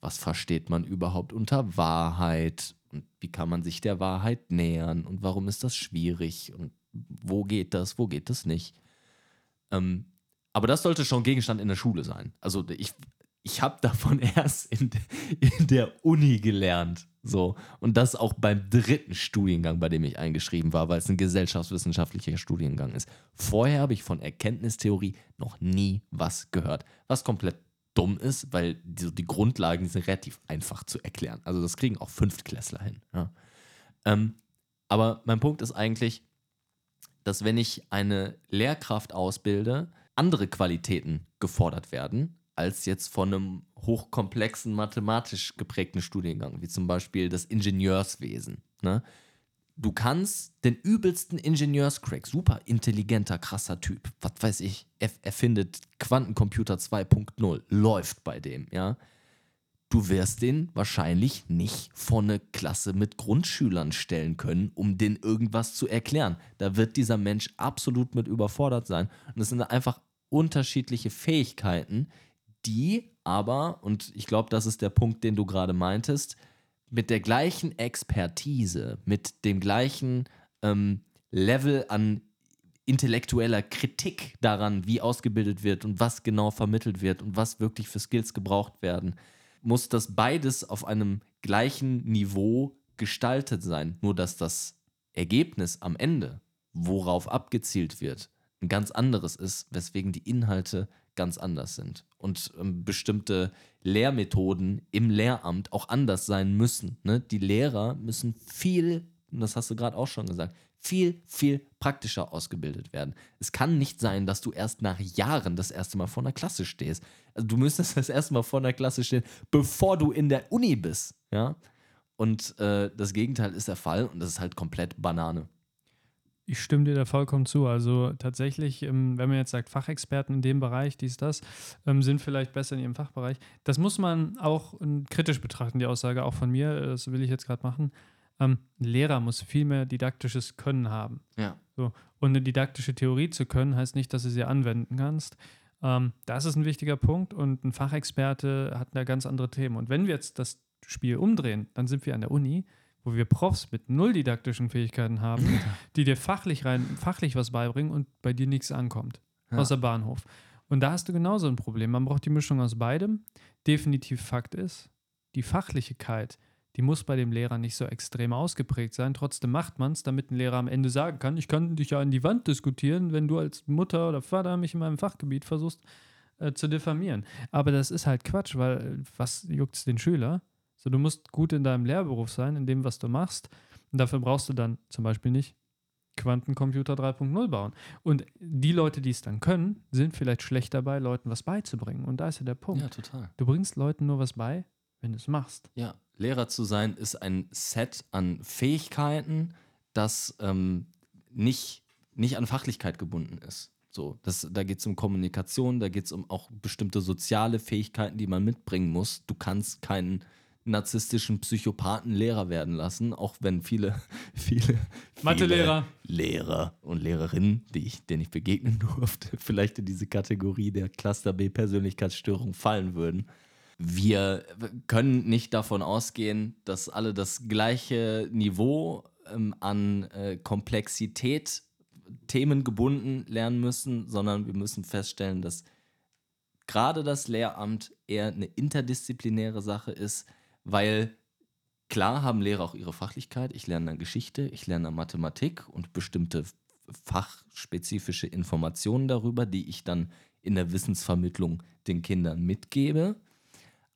S2: was versteht man überhaupt unter Wahrheit und wie kann man sich der Wahrheit nähern und warum ist das schwierig und wo geht das, wo geht das nicht. Ähm, aber das sollte schon Gegenstand in der Schule sein. Also ich, ich habe davon erst in, in der Uni gelernt. So. Und das auch beim dritten Studiengang, bei dem ich eingeschrieben war, weil es ein gesellschaftswissenschaftlicher Studiengang ist. Vorher habe ich von Erkenntnistheorie noch nie was gehört. Was komplett dumm ist, weil die, die Grundlagen sind relativ einfach zu erklären. Also das kriegen auch Fünftklässler hin. Ja. Ähm, aber mein Punkt ist eigentlich, dass wenn ich eine Lehrkraft ausbilde, andere Qualitäten gefordert werden, als jetzt von einem hochkomplexen, mathematisch geprägten Studiengang, wie zum Beispiel das Ingenieurswesen. Ne? Du kannst den übelsten Ingenieurscrack, super intelligenter, krasser Typ, was weiß ich, er erfindet Quantencomputer 2.0, läuft bei dem, ja. Du wirst den wahrscheinlich nicht vor eine Klasse mit Grundschülern stellen können, um den irgendwas zu erklären. Da wird dieser Mensch absolut mit überfordert sein. Und es sind einfach unterschiedliche Fähigkeiten, die aber, und ich glaube, das ist der Punkt, den du gerade meintest, mit der gleichen Expertise, mit dem gleichen ähm, Level an intellektueller Kritik daran, wie ausgebildet wird und was genau vermittelt wird und was wirklich für Skills gebraucht werden, muss das beides auf einem gleichen Niveau gestaltet sein. Nur dass das Ergebnis am Ende, worauf abgezielt wird, ein ganz anderes ist, weswegen die Inhalte ganz anders sind und ähm, bestimmte Lehrmethoden im Lehramt auch anders sein müssen. Ne? Die Lehrer müssen viel, und das hast du gerade auch schon gesagt, viel, viel praktischer ausgebildet werden. Es kann nicht sein, dass du erst nach Jahren das erste Mal vor einer Klasse stehst. Also du müsstest das erste Mal vor einer Klasse stehen, bevor du in der Uni bist. Ja? Und äh, das Gegenteil ist der Fall und das ist halt komplett Banane.
S3: Ich stimme dir da vollkommen zu. Also tatsächlich, ähm, wenn man jetzt sagt, Fachexperten in dem Bereich, dies, das, ähm, sind vielleicht besser in ihrem Fachbereich. Das muss man auch ähm, kritisch betrachten, die Aussage auch von mir. Das will ich jetzt gerade machen. Ein Lehrer muss viel mehr didaktisches Können haben.
S2: Ja.
S3: So. Und eine didaktische Theorie zu können, heißt nicht, dass du sie anwenden kannst. das ist ein wichtiger Punkt und ein Fachexperte hat da ganz andere Themen. Und wenn wir jetzt das Spiel umdrehen, dann sind wir an der Uni wo wir Profs mit null didaktischen Fähigkeiten haben, die dir fachlich rein, fachlich was beibringen und bei dir nichts ankommt. Ja. Außer Bahnhof. Und da hast du genauso ein Problem. Man braucht die Mischung aus beidem. Definitiv Fakt ist, die Fachlichkeit, die muss bei dem Lehrer nicht so extrem ausgeprägt sein. Trotzdem macht man es, damit ein Lehrer am Ende sagen kann, ich kann dich ja an die Wand diskutieren, wenn du als Mutter oder Vater mich in meinem Fachgebiet versuchst äh, zu diffamieren. Aber das ist halt Quatsch, weil was juckt es den Schüler? So, du musst gut in deinem Lehrberuf sein, in dem, was du machst. Und dafür brauchst du dann zum Beispiel nicht Quantencomputer 3.0 bauen. Und die Leute, die es dann können, sind vielleicht schlecht dabei, Leuten was beizubringen. Und da ist ja der Punkt.
S2: Ja, total.
S3: Du bringst Leuten nur was bei, wenn du es machst.
S2: Ja, Lehrer zu sein ist ein Set an Fähigkeiten, das ähm, nicht, nicht an Fachlichkeit gebunden ist. So, das, da geht es um Kommunikation, da geht es um auch bestimmte soziale Fähigkeiten, die man mitbringen muss. Du kannst keinen narzisstischen Psychopathen Lehrer werden lassen, auch wenn viele, viele,
S3: Mathelehrer,
S2: Lehrer und Lehrerinnen, die ich, denen ich begegnen durfte, vielleicht in diese Kategorie der Cluster B Persönlichkeitsstörung fallen würden. Wir können nicht davon ausgehen, dass alle das gleiche Niveau ähm, an äh, Komplexität themengebunden lernen müssen, sondern wir müssen feststellen, dass gerade das Lehramt eher eine interdisziplinäre Sache ist, weil klar haben Lehrer auch ihre Fachlichkeit. Ich lerne dann Geschichte, ich lerne dann Mathematik und bestimmte fachspezifische Informationen darüber, die ich dann in der Wissensvermittlung den Kindern mitgebe.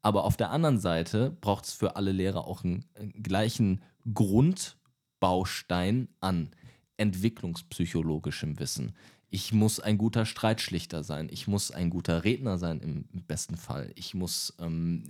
S2: Aber auf der anderen Seite braucht es für alle Lehrer auch einen, einen gleichen Grundbaustein an entwicklungspsychologischem Wissen. Ich muss ein guter Streitschlichter sein, ich muss ein guter Redner sein im besten Fall, ich muss ähm,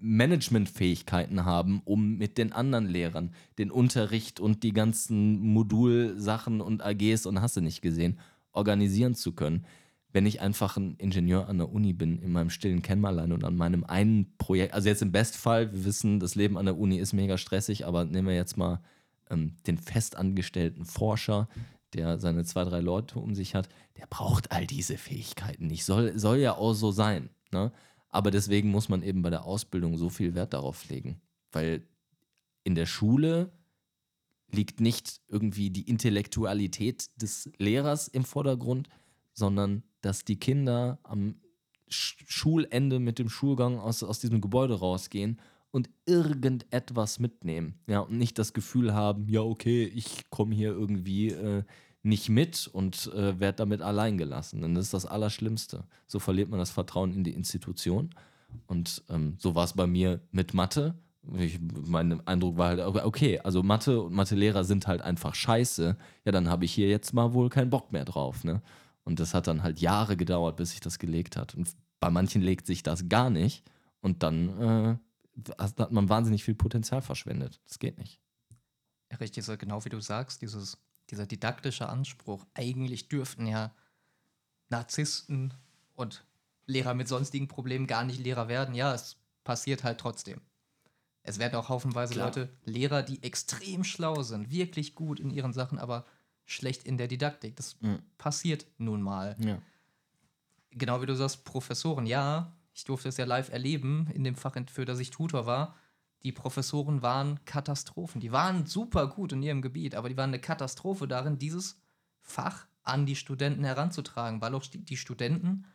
S2: Managementfähigkeiten haben, um mit den anderen Lehrern den Unterricht und die ganzen Modulsachen und AGs und hast du nicht gesehen, organisieren zu können. Wenn ich einfach ein Ingenieur an der Uni bin, in meinem stillen Kämmerlein und an meinem einen Projekt, also jetzt im Bestfall, wir wissen, das Leben an der Uni ist mega stressig, aber nehmen wir jetzt mal ähm, den festangestellten Forscher, der seine zwei, drei Leute um sich hat, der braucht all diese Fähigkeiten nicht. Soll, soll ja auch so sein. Ne? Aber deswegen muss man eben bei der Ausbildung so viel Wert darauf legen. Weil in der Schule liegt nicht irgendwie die Intellektualität des Lehrers im Vordergrund, sondern dass die Kinder am Schulende mit dem Schulgang aus, aus diesem Gebäude rausgehen und irgendetwas mitnehmen. Ja, und nicht das Gefühl haben, ja, okay, ich komme hier irgendwie äh, nicht mit und äh, werde damit allein gelassen. Denn das ist das Allerschlimmste. So verliert man das Vertrauen in die Institution. Und ähm, so war es bei mir mit Mathe. Ich, mein Eindruck war halt, okay, also Mathe und Mathelehrer sind halt einfach scheiße. Ja, dann habe ich hier jetzt mal wohl keinen Bock mehr drauf. Ne? Und das hat dann halt Jahre gedauert, bis sich das gelegt hat. Und bei manchen legt sich das gar nicht. Und dann äh, hat man wahnsinnig viel Potenzial verschwendet. Das geht nicht.
S1: Richtig, so genau wie du sagst, dieses, dieser didaktische Anspruch. Eigentlich dürften ja Narzissten und Lehrer mit sonstigen Problemen gar nicht Lehrer werden. Ja, es passiert halt trotzdem. Es werden auch haufenweise Klar. Leute, Lehrer, die extrem schlau sind, wirklich gut in ihren Sachen, aber schlecht in der Didaktik. Das mhm. passiert nun mal.
S2: Ja.
S1: Genau wie du sagst, Professoren, ja, ich durfte es ja live erleben in dem Fach, für das ich Tutor war. Die Professoren waren Katastrophen. Die waren super gut in ihrem Gebiet, aber die waren eine Katastrophe darin, dieses Fach an die Studenten heranzutragen, weil auch die Studenten,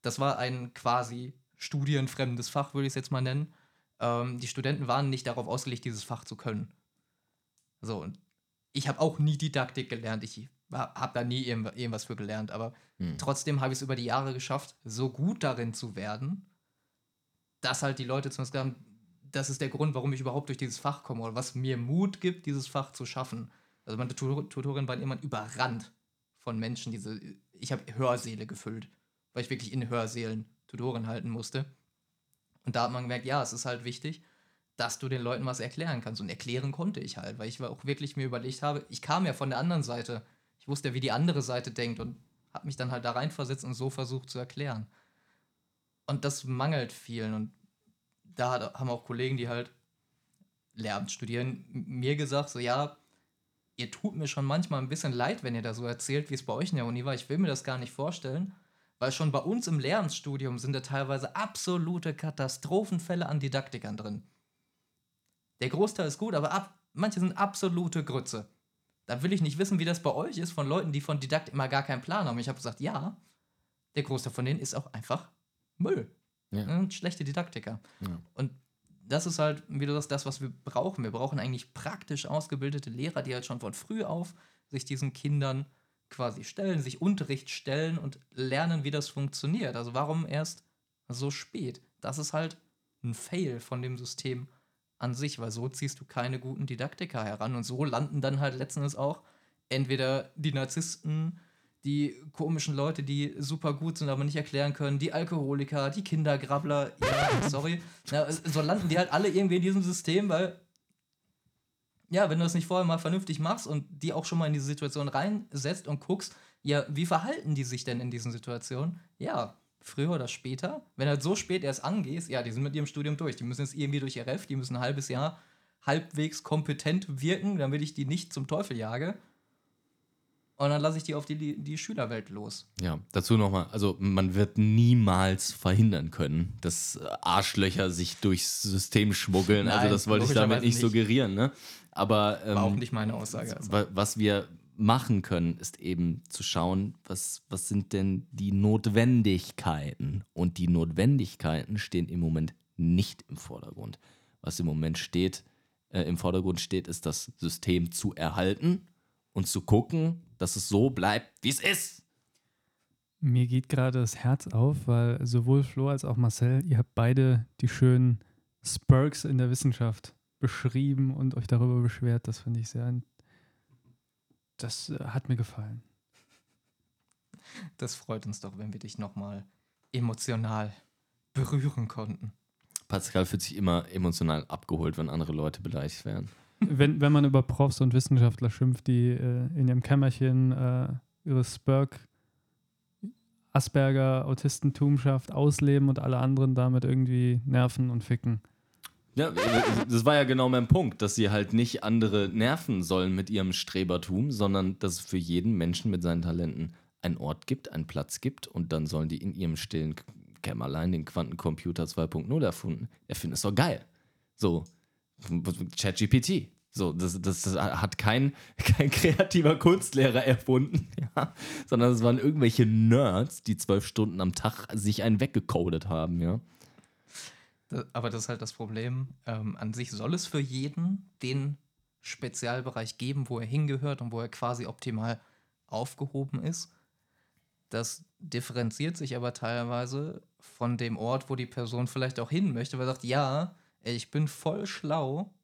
S1: das war ein quasi studienfremdes Fach, würde ich es jetzt mal nennen. Ähm, die Studenten waren nicht darauf ausgelegt, dieses Fach zu können. So, und ich habe auch nie Didaktik gelernt. Ich habe da nie irgendwas für gelernt, aber hm. trotzdem habe ich es über die Jahre geschafft, so gut darin zu werden, dass halt die Leute zumindest sagen, das ist der Grund, warum ich überhaupt durch dieses Fach komme oder was mir Mut gibt, dieses Fach zu schaffen. Also meine Tutorin war immer überrannt von Menschen, diese ich habe Hörsäle gefüllt, weil ich wirklich in Hörsälen Tutorin halten musste. Und da hat man gemerkt, ja, es ist halt wichtig, dass du den Leuten was erklären kannst. Und erklären konnte ich halt, weil ich auch wirklich mir überlegt habe, ich kam ja von der anderen Seite. Ich wusste ja, wie die andere Seite denkt und habe mich dann halt da reinversetzt und so versucht zu erklären. Und das mangelt vielen. Und da haben auch Kollegen, die halt Lehramt studieren, mir gesagt, so ja, ihr tut mir schon manchmal ein bisschen leid, wenn ihr da so erzählt, wie es bei euch in der Uni war. Ich will mir das gar nicht vorstellen, weil schon bei uns im Lehramtsstudium sind da teilweise absolute Katastrophenfälle an Didaktikern drin. Der Großteil ist gut, aber ab, manche sind absolute Grütze. Da will ich nicht wissen, wie das bei euch ist, von Leuten, die von Didaktik immer gar keinen Plan haben. Ich habe gesagt, ja, der Großteil von denen ist auch einfach Müll. Ja. Und schlechte Didaktiker. Ja. Und das ist halt wieder das, das, was wir brauchen. Wir brauchen eigentlich praktisch ausgebildete Lehrer, die halt schon von früh auf sich diesen Kindern quasi stellen, sich Unterricht stellen und lernen, wie das funktioniert. Also warum erst so spät? Das ist halt ein Fail von dem System an sich, weil so ziehst du keine guten Didaktiker heran und so landen dann halt letztendlich auch entweder die Narzissten, die komischen Leute, die super gut sind, aber nicht erklären können, die Alkoholiker, die Kindergrabbler, ja, sorry. Ja, so landen die halt alle irgendwie in diesem System, weil, ja, wenn du das nicht vorher mal vernünftig machst und die auch schon mal in diese Situation reinsetzt und guckst, ja, wie verhalten die sich denn in diesen Situationen? Ja, früher oder später, wenn du halt so spät erst angehst, ja, die sind mit ihrem Studium durch. Die müssen jetzt irgendwie durch ihr Ref, die müssen ein halbes Jahr halbwegs kompetent wirken, damit ich die nicht zum Teufel jage. Und dann lasse ich die auf die, die Schülerwelt los.
S2: Ja, dazu nochmal, also man wird niemals verhindern können, dass Arschlöcher sich durchs System schmuggeln. Also Nein, also das wollte ich damit nicht suggerieren, ne? Aber
S1: ähm, war auch nicht meine Aussage.
S2: Also. Was wir machen können, ist eben zu schauen, was, was sind denn die Notwendigkeiten? Und die Notwendigkeiten stehen im Moment nicht im Vordergrund. Was im Moment steht, äh, im Vordergrund steht, ist das System zu erhalten und zu gucken, dass es so bleibt, wie es ist.
S3: Mir geht gerade das Herz auf, weil sowohl Flo als auch Marcel, ihr habt beide die schönen Spurks in der Wissenschaft beschrieben und euch darüber beschwert. Das finde ich sehr. Das äh, hat mir gefallen.
S1: Das freut uns doch, wenn wir dich nochmal emotional berühren konnten.
S2: Pascal fühlt sich immer emotional abgeholt, wenn andere Leute beleidigt werden
S3: wenn, wenn man über Profs und Wissenschaftler schimpft, die äh, in ihrem Kämmerchen äh, ihre Spurk Asperger Autistentum schafft, ausleben und alle anderen damit irgendwie nerven und ficken.
S2: Ja, das war ja genau mein Punkt, dass sie halt nicht andere nerven sollen mit ihrem Strebertum, sondern dass es für jeden Menschen mit seinen Talenten einen Ort gibt, einen Platz gibt und dann sollen die in ihrem stillen Kämmerlein den Quantencomputer 2.0 erfunden. Erfinden ist doch geil. So, ChatGPT. So, das, das, das, hat kein, kein kreativer Kunstlehrer erfunden, ja, sondern es waren irgendwelche Nerds, die zwölf Stunden am Tag sich einen weggecodet haben, ja.
S1: Aber das ist halt das Problem. Ähm, an sich soll es für jeden den Spezialbereich geben, wo er hingehört und wo er quasi optimal aufgehoben ist. Das differenziert sich aber teilweise von dem Ort, wo die Person vielleicht auch hin möchte, weil er sagt, ja, ich bin voll schlau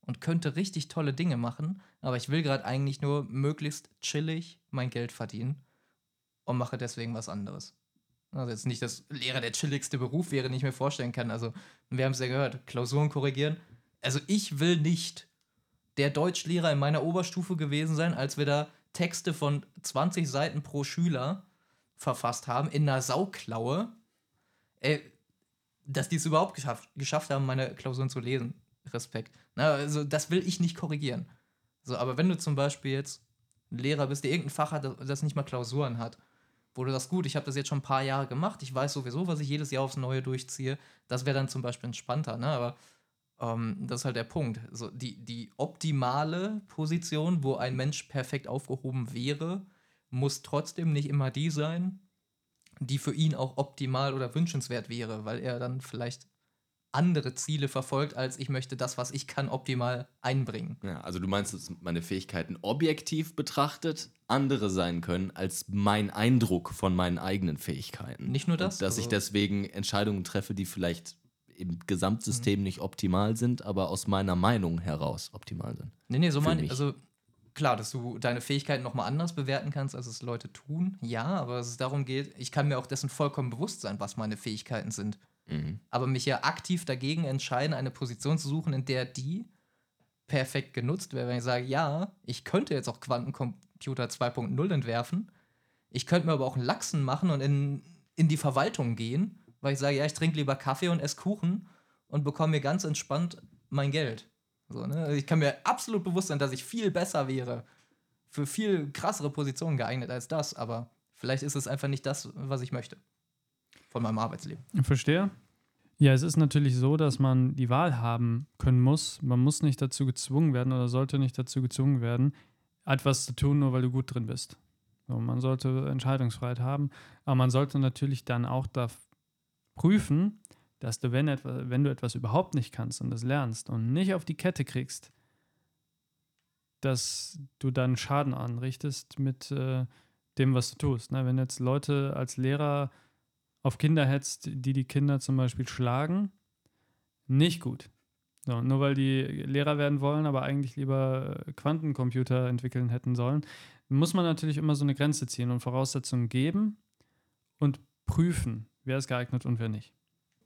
S1: und könnte richtig tolle Dinge machen, aber ich will gerade eigentlich nur möglichst chillig mein Geld verdienen und mache deswegen was anderes. Also jetzt nicht, dass Lehrer der chilligste Beruf wäre, den ich mir vorstellen kann. Also, wir haben es ja gehört, Klausuren korrigieren. Also ich will nicht der Deutschlehrer in meiner Oberstufe gewesen sein, als wir da Texte von 20 Seiten pro Schüler verfasst haben, in einer Sauklaue. Ey, dass die es überhaupt geschafft, geschafft haben, meine Klausuren zu lesen. Respekt. Na, also, das will ich nicht korrigieren. So, aber wenn du zum Beispiel jetzt ein Lehrer bist, der irgendein Fach hat, das nicht mal Klausuren hat, du sagst, gut, ich habe das jetzt schon ein paar Jahre gemacht, ich weiß sowieso, was ich jedes Jahr aufs Neue durchziehe, das wäre dann zum Beispiel entspannter, ne? Aber ähm, das ist halt der Punkt. So, die, die optimale Position, wo ein Mensch perfekt aufgehoben wäre, muss trotzdem nicht immer die sein, die für ihn auch optimal oder wünschenswert wäre, weil er dann vielleicht andere Ziele verfolgt, als ich möchte das, was ich kann, optimal einbringen.
S2: Ja, also du meinst, dass meine Fähigkeiten objektiv betrachtet andere sein können als mein Eindruck von meinen eigenen Fähigkeiten.
S1: Nicht nur das.
S2: Und dass also ich deswegen Entscheidungen treffe, die vielleicht im Gesamtsystem mhm. nicht optimal sind, aber aus meiner Meinung heraus optimal sind.
S1: Nee, nee, so meine ich. Also klar, dass du deine Fähigkeiten nochmal anders bewerten kannst, als es Leute tun. Ja, aber dass es darum geht, ich kann mir auch dessen vollkommen bewusst sein, was meine Fähigkeiten sind. Mhm. aber mich ja aktiv dagegen entscheiden, eine Position zu suchen, in der die perfekt genutzt wäre. Wenn ich sage, ja, ich könnte jetzt auch Quantencomputer 2.0 entwerfen, ich könnte mir aber auch einen Lachsen machen und in, in die Verwaltung gehen, weil ich sage, ja, ich trinke lieber Kaffee und esse Kuchen und bekomme mir ganz entspannt mein Geld. So, ne? Also ich kann mir absolut bewusst sein, dass ich viel besser wäre, für viel krassere Positionen geeignet als das, aber vielleicht ist es einfach nicht das, was ich möchte von meinem Arbeitsleben.
S3: Ich verstehe. Ja, es ist natürlich so, dass man die Wahl haben können muss. Man muss nicht dazu gezwungen werden oder sollte nicht dazu gezwungen werden, etwas zu tun, nur weil du gut drin bist. So, man sollte Entscheidungsfreiheit haben, aber man sollte natürlich dann auch da prüfen, dass du, wenn, etwa, wenn du etwas überhaupt nicht kannst und das lernst und nicht auf die Kette kriegst, dass du dann Schaden anrichtest mit äh, dem, was du tust. Ne? Wenn jetzt Leute als Lehrer auf Kinder hetzt, die die Kinder zum Beispiel schlagen, nicht gut. So, nur weil die Lehrer werden wollen, aber eigentlich lieber Quantencomputer entwickeln hätten sollen, muss man natürlich immer so eine Grenze ziehen und Voraussetzungen geben und prüfen, wer ist geeignet und wer nicht.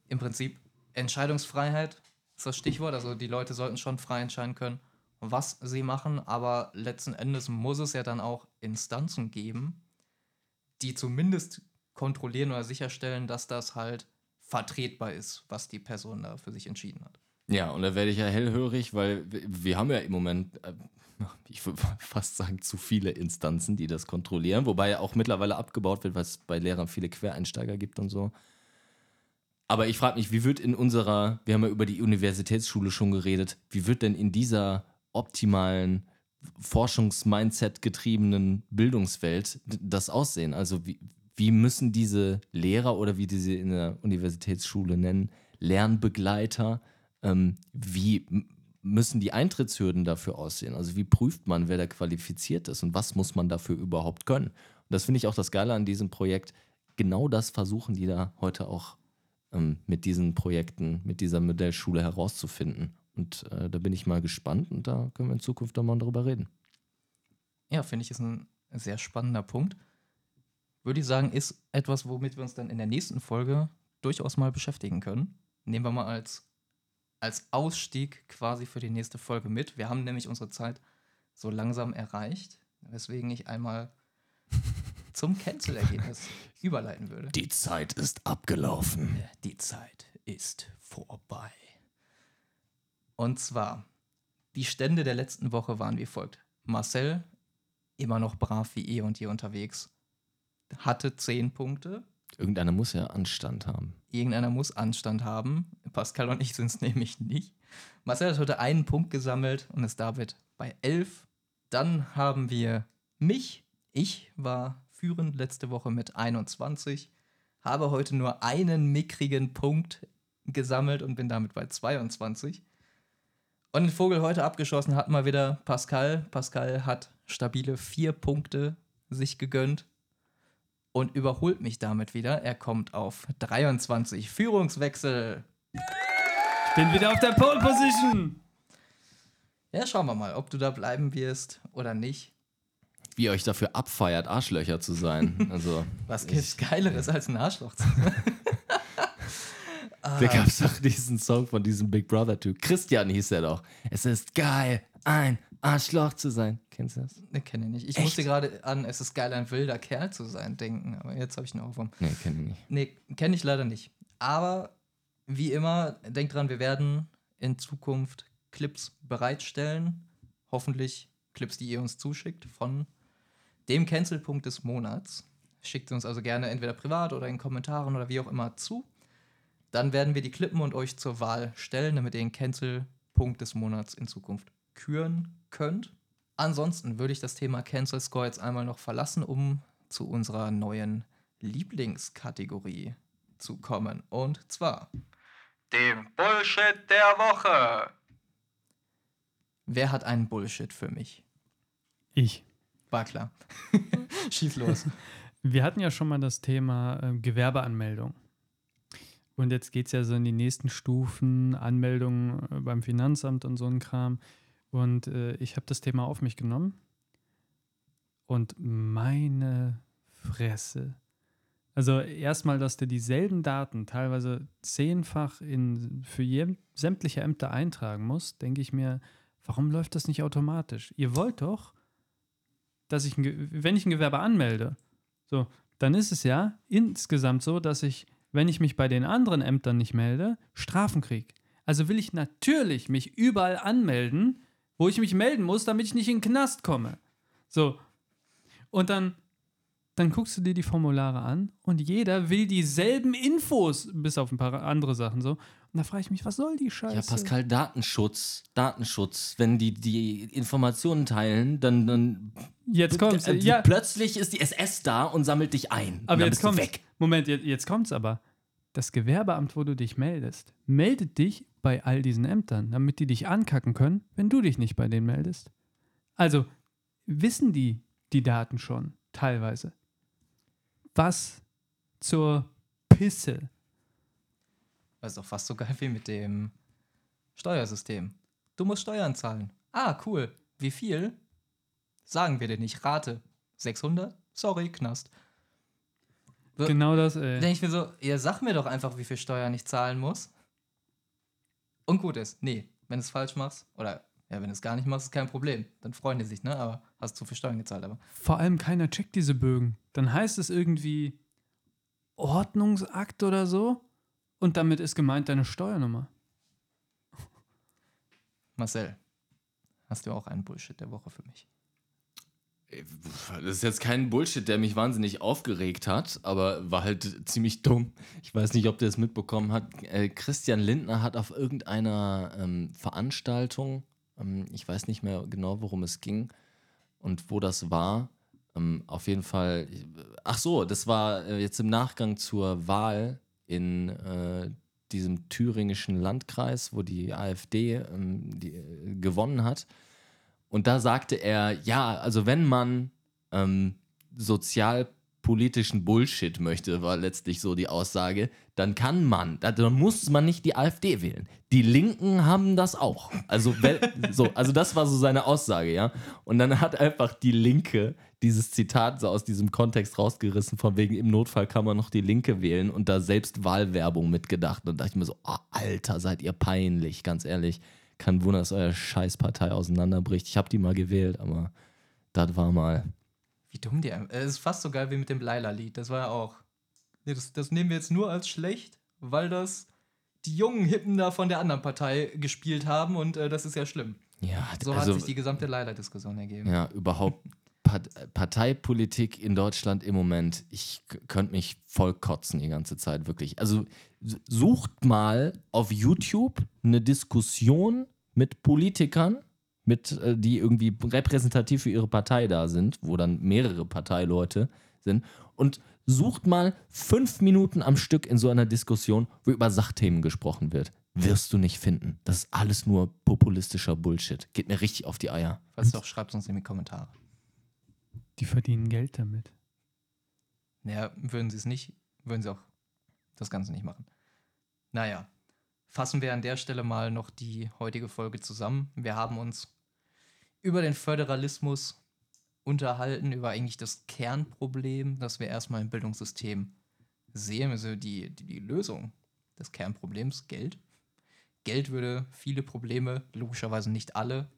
S1: Im Prinzip Entscheidungsfreiheit ist das Stichwort. Also die Leute sollten schon frei entscheiden können, was sie machen, aber letzten Endes muss es ja dann auch Instanzen geben, die zumindest kontrollieren oder sicherstellen, dass das halt vertretbar ist, was die Person da für sich entschieden hat.
S2: Ja, und da werde ich ja hellhörig, weil wir haben ja im Moment, äh, ich würde fast sagen, zu viele Instanzen, die das kontrollieren, wobei ja auch mittlerweile abgebaut wird, weil es bei Lehrern viele Quereinsteiger gibt und so. Aber ich frage mich, wie wird in unserer, wir haben ja über die Universitätsschule schon geredet, wie wird denn in dieser optimalen Forschungsmindset getriebenen Bildungswelt das aussehen? Also wie, wie müssen diese Lehrer oder wie die sie in der Universitätsschule nennen, Lernbegleiter, ähm, wie müssen die Eintrittshürden dafür aussehen? Also wie prüft man, wer da qualifiziert ist und was muss man dafür überhaupt können? Und das finde ich auch das Geile an diesem Projekt. Genau das versuchen die da heute auch ähm, mit diesen Projekten, mit dieser Modellschule herauszufinden. Und äh, da bin ich mal gespannt und da können wir in Zukunft nochmal drüber reden.
S1: Ja, finde ich, ist ein sehr spannender Punkt. Würde ich sagen, ist etwas, womit wir uns dann in der nächsten Folge durchaus mal beschäftigen können. Nehmen wir mal als, als Ausstieg quasi für die nächste Folge mit. Wir haben nämlich unsere Zeit so langsam erreicht, weswegen ich einmal zum Cancel-Ergebnis überleiten würde.
S2: Die Zeit ist abgelaufen.
S1: Die Zeit ist vorbei. Und zwar, die Stände der letzten Woche waren wie folgt. Marcel, immer noch brav wie eh und je unterwegs, hatte 10 Punkte.
S2: Irgendeiner muss ja Anstand haben.
S1: Irgendeiner muss Anstand haben. Pascal und ich sind es nämlich nicht. Marcel hat heute einen Punkt gesammelt und ist damit bei 11. Dann haben wir mich. Ich war führend letzte Woche mit 21. Habe heute nur einen mickrigen Punkt gesammelt und bin damit bei 22. Und den Vogel heute abgeschossen hat mal wieder Pascal. Pascal hat stabile vier Punkte sich gegönnt und überholt mich damit wieder. Er kommt auf 23. Führungswechsel.
S3: Ich bin wieder auf der Pole Position.
S1: Ja, schauen wir mal, ob du da bleiben wirst oder nicht.
S2: Wie ihr euch dafür abfeiert, Arschlöcher zu sein. Also,
S1: Was gibt's Geileres als ein Arschloch zu sein?
S2: Da gab es doch diesen Song von diesem Big Brother-Typ. Christian hieß er doch. Es ist geil, ein Arschloch zu sein. Kennst du das?
S1: Ne, kenne ich nicht. Ich Echt? musste gerade an Es ist geil, ein wilder Kerl zu sein denken, aber jetzt habe ich einen Ohrwurm.
S2: Nee, kenne ich nicht.
S1: Nee, kenne ich leider nicht. Aber wie immer, denkt dran, wir werden in Zukunft Clips bereitstellen. Hoffentlich Clips, die ihr uns zuschickt von dem Cancelpunkt des Monats. Schickt uns also gerne entweder privat oder in Kommentaren oder wie auch immer zu. Dann werden wir die klippen und euch zur Wahl stellen, damit ihr den Cancel-Punkt des Monats in Zukunft küren könnt. Ansonsten würde ich das Thema Cancel Score jetzt einmal noch verlassen, um zu unserer neuen Lieblingskategorie zu kommen. Und zwar dem Bullshit der Woche. Wer hat einen Bullshit für mich?
S3: Ich.
S1: War klar. Schieß los.
S3: Wir hatten ja schon mal das Thema äh, Gewerbeanmeldung. Und jetzt geht es ja so in die nächsten Stufen, Anmeldungen äh, beim Finanzamt und so ein Kram. Und äh, ich habe das Thema auf mich genommen. Und meine Fresse. Also erstmal, dass der dieselben Daten teilweise zehnfach in, für je, sämtliche Ämter eintragen muss, denke ich mir, warum läuft das nicht automatisch? Ihr wollt doch, dass ich, ein, wenn ich ein Gewerbe anmelde, so, dann ist es ja insgesamt so, dass ich, wenn ich mich bei den anderen Ämtern nicht melde, Strafen kriege. Also will ich natürlich mich überall anmelden, wo ich mich melden muss, damit ich nicht in den Knast komme. So. Und dann dann guckst du dir die Formulare an und jeder will dieselben Infos, bis auf ein paar andere Sachen so. Und da frage ich mich, was soll die Scheiße?
S2: Ja, Pascal, Datenschutz, Datenschutz. Wenn die die Informationen teilen, dann, dann
S3: jetzt kommt's.
S2: Äh,
S3: ja.
S2: plötzlich ist die SS da und sammelt dich ein.
S3: Aber jetzt kommt's. Weg. Moment, jetzt, jetzt kommt's aber. Das Gewerbeamt, wo du dich meldest, meldet dich bei all diesen Ämtern, damit die dich ankacken können, wenn du dich nicht bei denen meldest. Also wissen die die Daten schon teilweise was zur Pisse.
S1: Das ist doch fast so geil wie mit dem Steuersystem. Du musst Steuern zahlen. Ah, cool. Wie viel? Sagen wir dir nicht. Rate. 600? Sorry, Knast.
S3: Genau das, ey.
S1: Denke ich mir so, ihr sag mir doch einfach, wie viel Steuern ich zahlen muss. Und gut ist. Nee, wenn du es falsch machst, oder ja, wenn du es gar nicht machst, ist kein Problem. Dann freuen die sich, ne? Aber hast zu viel Steuern gezahlt, aber.
S3: Vor allem keiner checkt diese Bögen. Dann heißt es irgendwie Ordnungsakt oder so. Und damit ist gemeint deine Steuernummer.
S1: Marcel, hast du auch einen Bullshit der Woche für mich?
S2: Das ist jetzt kein Bullshit, der mich wahnsinnig aufgeregt hat, aber war halt ziemlich dumm. Ich weiß nicht, ob der es mitbekommen hat. Äh, Christian Lindner hat auf irgendeiner ähm, Veranstaltung ähm, ich weiß nicht mehr genau, worum es ging und wo das war. Ähm, auf jeden Fall, ach so, das war äh, jetzt im Nachgang zur Wahl in äh, diesem thüringischen Landkreis, wo die AfD ähm, die, äh, gewonnen hat. Und da sagte er, ja, also wenn man ähm, sozial politischen Bullshit möchte, war letztlich so die Aussage, dann kann man, dann muss man nicht die AfD wählen. Die Linken haben das auch. Also, so, also das war so seine Aussage, ja. Und dann hat einfach die Linke dieses Zitat so aus diesem Kontext rausgerissen, von wegen im Notfall kann man noch die Linke wählen und da selbst Wahlwerbung mitgedacht. Und da dachte ich mir so, oh, Alter, seid ihr peinlich, ganz ehrlich. Kein Wunder, dass eure Scheißpartei auseinanderbricht. Ich habe die mal gewählt, aber das war mal
S1: wie dumm die. Es ist fast so geil wie mit dem Leila-Lied. Das war ja auch. Das, das nehmen wir jetzt nur als schlecht, weil das die jungen Hippen da von der anderen Partei gespielt haben und äh, das ist ja schlimm.
S2: Ja,
S1: so also, hat sich die gesamte Leila-Diskussion ergeben.
S2: Ja, überhaupt. Parteipolitik in Deutschland im Moment, ich könnte mich voll kotzen die ganze Zeit, wirklich. Also sucht mal auf YouTube eine Diskussion mit Politikern mit, äh, die irgendwie repräsentativ für ihre Partei da sind, wo dann mehrere Parteileute sind. Und sucht mal fünf Minuten am Stück in so einer Diskussion, wo über Sachthemen gesprochen wird. Wirst du nicht finden. Das ist alles nur populistischer Bullshit. Geht mir richtig auf die Eier.
S1: Was doch, schreibt uns in die Kommentare.
S3: Die verdienen Geld damit.
S1: Naja, würden sie es nicht, würden sie auch das Ganze nicht machen. Naja, fassen wir an der Stelle mal noch die heutige Folge zusammen. Wir haben uns über den Föderalismus unterhalten, über eigentlich das Kernproblem, das wir erstmal im Bildungssystem sehen, also die, die, die Lösung des Kernproblems, Geld. Geld würde viele Probleme, logischerweise nicht alle,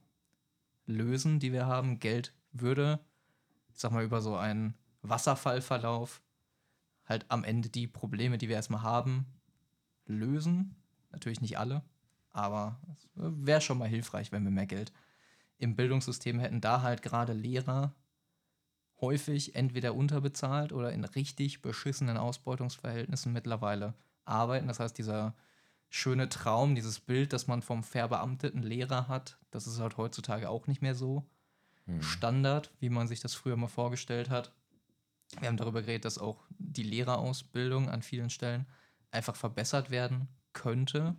S1: lösen, die wir haben. Geld würde, ich sag mal, über so einen Wasserfallverlauf halt am Ende die Probleme, die wir erstmal haben, lösen. Natürlich nicht alle, aber es wäre schon mal hilfreich, wenn wir mehr Geld im Bildungssystem hätten, da halt gerade Lehrer häufig entweder unterbezahlt oder in richtig beschissenen Ausbeutungsverhältnissen mittlerweile arbeiten. Das heißt, dieser schöne Traum, dieses Bild, das man vom verbeamteten Lehrer hat, das ist halt heutzutage auch nicht mehr so hm. Standard, wie man sich das früher mal vorgestellt hat. Wir haben darüber geredet, dass auch die Lehrerausbildung an vielen Stellen einfach verbessert werden könnte,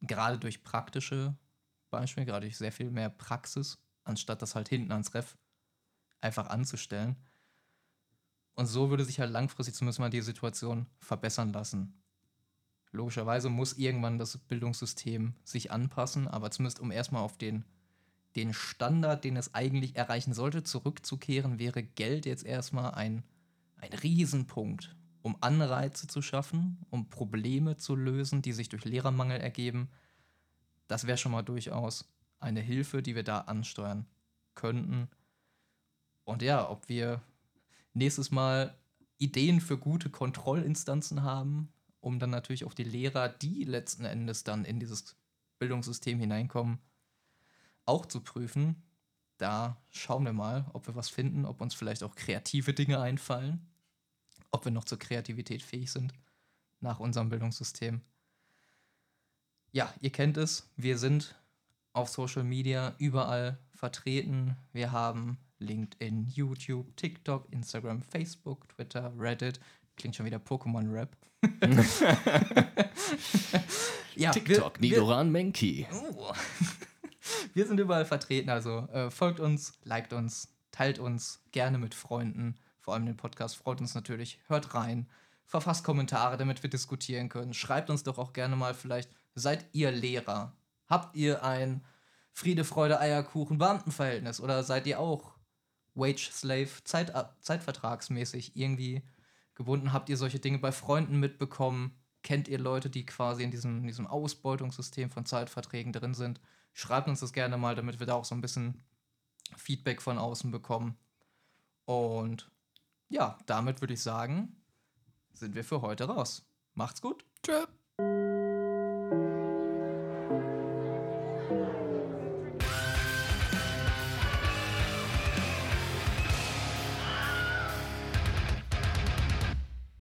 S1: gerade durch praktische Beispiel, gerade durch sehr viel mehr Praxis, anstatt das halt hinten ans Ref einfach anzustellen. Und so würde sich halt langfristig zumindest mal die Situation verbessern lassen. Logischerweise muss irgendwann das Bildungssystem sich anpassen, aber zumindest um erstmal auf den, den Standard, den es eigentlich erreichen sollte, zurückzukehren, wäre Geld jetzt erstmal ein, ein Riesenpunkt. um Anreize zu schaffen, um Probleme zu lösen, die sich durch Lehrermangel ergeben. Das wäre schon mal durchaus eine Hilfe, die wir da ansteuern könnten. Und ja, ob wir nächstes Mal Ideen für gute Kontrollinstanzen haben, um dann natürlich auch die Lehrer, die letzten Endes dann in dieses Bildungssystem hineinkommen, auch zu prüfen. Da schauen wir mal, ob wir was finden, ob uns vielleicht auch kreative Dinge einfallen, ob wir noch zur Kreativität fähig sind nach unserem Bildungssystem. Ja, ihr kennt es, wir sind auf Social Media überall vertreten. Wir haben LinkedIn, YouTube, TikTok, Instagram, Facebook, Twitter, Reddit. Klingt schon wieder Pokémon-Rap.
S2: ja, TikTok, wir, Nidoran Menki.
S1: Oh. Wir sind überall vertreten, also äh, folgt uns, liked uns, teilt uns gerne mit Freunden, vor allem den Podcast, freut uns natürlich, hört rein, verfasst Kommentare, damit wir diskutieren können. Schreibt uns doch auch gerne mal vielleicht, seid ihr Lehrer? Habt ihr ein Friede, Freude, Eierkuchen, Beamtenverhältnis oder seid ihr auch Wage Slave, Zeit, zeitvertragsmäßig irgendwie gebunden? Habt ihr solche Dinge bei Freunden mitbekommen? Kennt ihr Leute, die quasi in diesem, in diesem Ausbeutungssystem von Zeitverträgen drin sind? Schreibt uns das gerne mal, damit wir da auch so ein bisschen Feedback von außen bekommen. Und ja, damit würde ich sagen, sind wir für heute raus. Macht's gut.
S3: Tschüss.